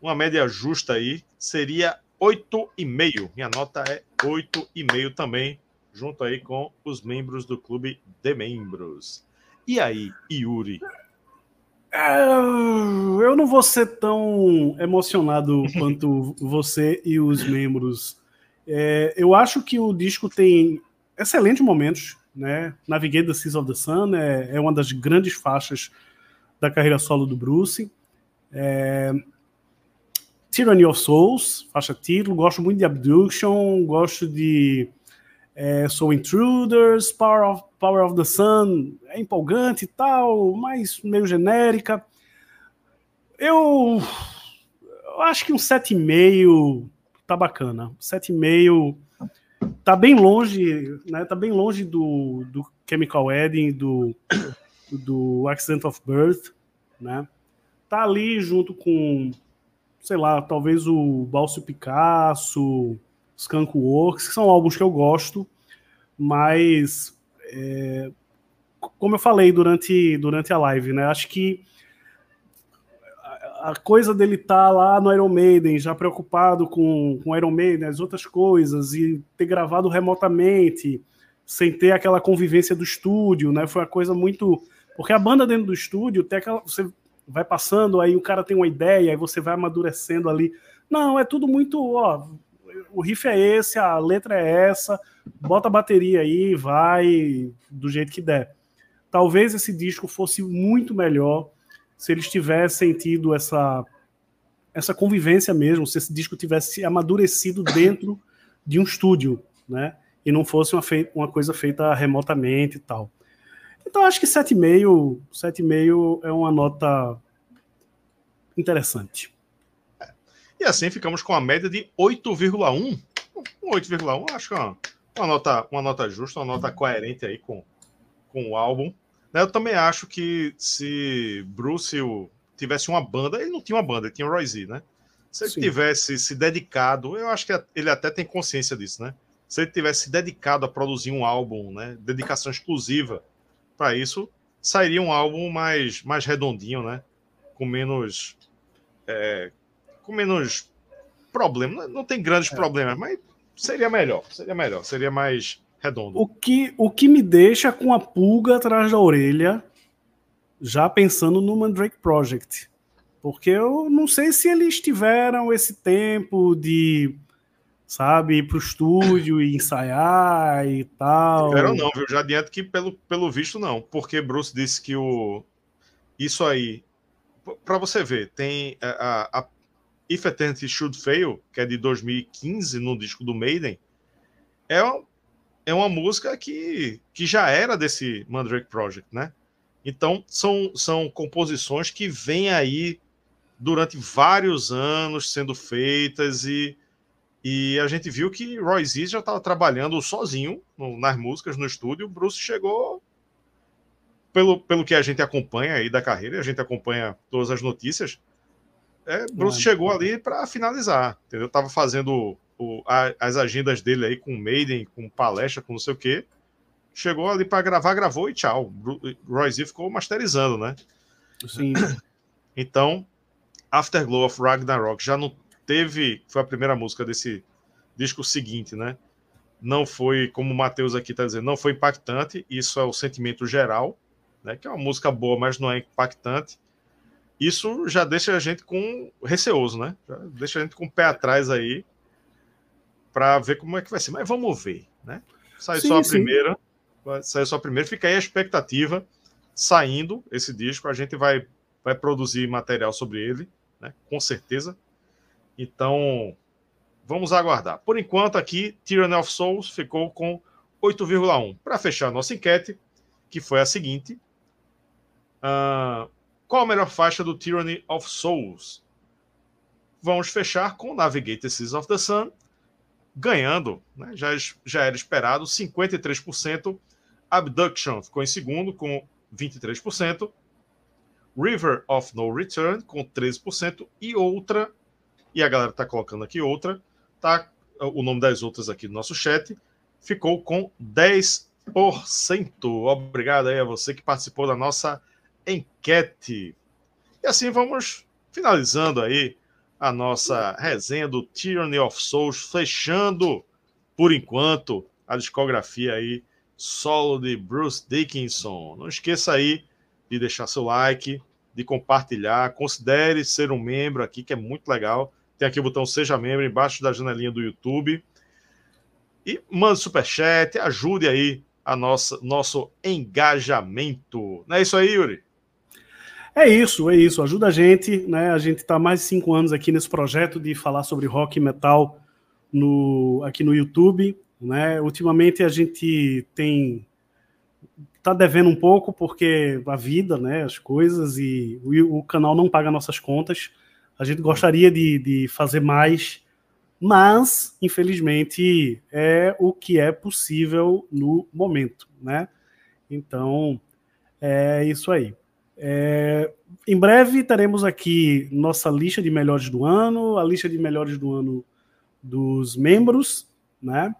uma média justa aí, seria 8,5. Minha nota é 8,5 também, junto aí com os membros do clube de membros. E aí, Yuri? É, eu não vou ser tão emocionado quanto você e os membros. É, eu acho que o disco tem excelentes momentos né? Navigate the Seas of the Sun é, é uma das grandes faixas da carreira solo do Bruce. É... Tyranny of Souls, faixa título. Gosto muito de Abduction, gosto de é, Soul Intruders, Power of, Power of the Sun, é empolgante e tal, mas meio genérica. Eu, eu acho que um 7,5 tá bacana. 7,5 tá bem longe, né? Tá bem longe do, do Chemical Wedding, do, do Accident of Birth, né? Tá ali junto com, sei lá, talvez o Balso Picasso, Skunk Works, que são álbuns que eu gosto, mas é, como eu falei durante, durante a live, né? Acho que a coisa dele estar tá lá no Iron Maiden, já preocupado com, com Iron Maiden, as outras coisas, e ter gravado remotamente, sem ter aquela convivência do estúdio, né? Foi uma coisa muito. Porque a banda dentro do estúdio tem aquela. Você vai passando, aí o cara tem uma ideia, aí você vai amadurecendo ali. Não, é tudo muito. Ó, o riff é esse, a letra é essa, bota a bateria aí, vai do jeito que der. Talvez esse disco fosse muito melhor se eles tivessem tido essa, essa convivência mesmo, se esse disco tivesse amadurecido dentro de um estúdio, né? E não fosse uma, fei uma coisa feita remotamente e tal. Então acho que 7,5, 7,5 é uma nota interessante. E assim ficamos com a média de 8,1. 8,1 acho que é uma, uma, nota, uma nota justa, uma nota coerente aí com, com o álbum. Né, eu também acho que se Bruce tivesse uma banda, ele não tinha uma banda, ele tinha o Roy Z, né? Se ele Sim. tivesse se dedicado, eu acho que ele até tem consciência disso, né? Se ele tivesse se dedicado a produzir um álbum, né? Dedicação exclusiva para isso, sairia um álbum mais, mais redondinho, né? Com menos. É, com menos problemas. Não tem grandes é. problemas, mas seria melhor. Seria melhor. Seria mais redondo. O que, o que me deixa com a pulga atrás da orelha, já pensando no Mandrake Project. Porque eu não sei se eles tiveram esse tempo de, sabe, ir pro estúdio e ensaiar e tal. Tiveram não, viu? Já adianto que pelo, pelo visto não. Porque Bruce disse que o... Isso aí, para você ver, tem a, a If Eternity Should Fail, que é de 2015 no disco do Maiden, é é uma música que, que já era desse Mandrake Project, né? Então, são, são composições que vêm aí durante vários anos sendo feitas e, e a gente viu que Roy Z já estava trabalhando sozinho no, nas músicas no estúdio. Bruce chegou, pelo, pelo que a gente acompanha aí da carreira, a gente acompanha todas as notícias, é, Bruce chegou ali para finalizar, entendeu? Tava fazendo o, a, as agendas dele aí com Maiden, com palestra, com não sei o quê. Chegou ali para gravar, gravou e tchau. Roy Z ficou masterizando, né? Sim. Então, Afterglow of Ragnarok já não teve. Foi a primeira música desse disco seguinte, né? Não foi, como o Matheus aqui está dizendo, não foi impactante. Isso é o sentimento geral, né? Que é uma música boa, mas não é impactante. Isso já deixa a gente com receoso, né? Já deixa a gente com o pé atrás aí para ver como é que vai ser. Mas vamos ver, né? Saiu sim, só a sim. primeira, saiu só a primeira. Fica aí a expectativa. Saindo esse disco, a gente vai vai produzir material sobre ele, né? com certeza. Então, vamos aguardar. Por enquanto, aqui, Tyranny of Souls ficou com 8,1. Para fechar a nossa enquete, que foi a seguinte: uh, qual a melhor faixa do Tyranny of Souls? Vamos fechar com Navigate Seas of the Sun, ganhando, né? já, já era esperado, 53%. Abduction ficou em segundo, com 23%. River of No Return, com 13%, e outra, e a galera está colocando aqui outra, tá o nome das outras aqui no nosso chat, ficou com 10%. Obrigado aí a você que participou da nossa enquete. E assim vamos finalizando aí a nossa resenha do Tyranny of Souls, fechando, por enquanto, a discografia aí solo de Bruce Dickinson. Não esqueça aí de deixar seu like, de compartilhar. Considere ser um membro aqui, que é muito legal. Tem aqui o botão Seja Membro embaixo da janelinha do YouTube. E mande superchat, ajude aí a nossa nosso engajamento. Não é isso aí, Yuri? É isso, é isso. Ajuda a gente, né? A gente está mais de cinco anos aqui nesse projeto de falar sobre rock e metal no, aqui no YouTube. Né? Ultimamente a gente tem tá devendo um pouco porque a vida, né, as coisas e o, o canal não paga nossas contas. A gente gostaria de, de fazer mais, mas infelizmente é o que é possível no momento, né? Então é isso aí. É, em breve teremos aqui nossa lista de melhores do ano, a lista de melhores do ano dos membros, né?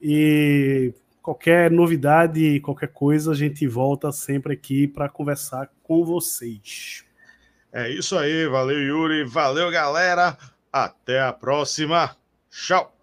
E qualquer novidade, qualquer coisa, a gente volta sempre aqui para conversar com vocês. É isso aí, valeu Yuri, valeu galera, até a próxima, tchau!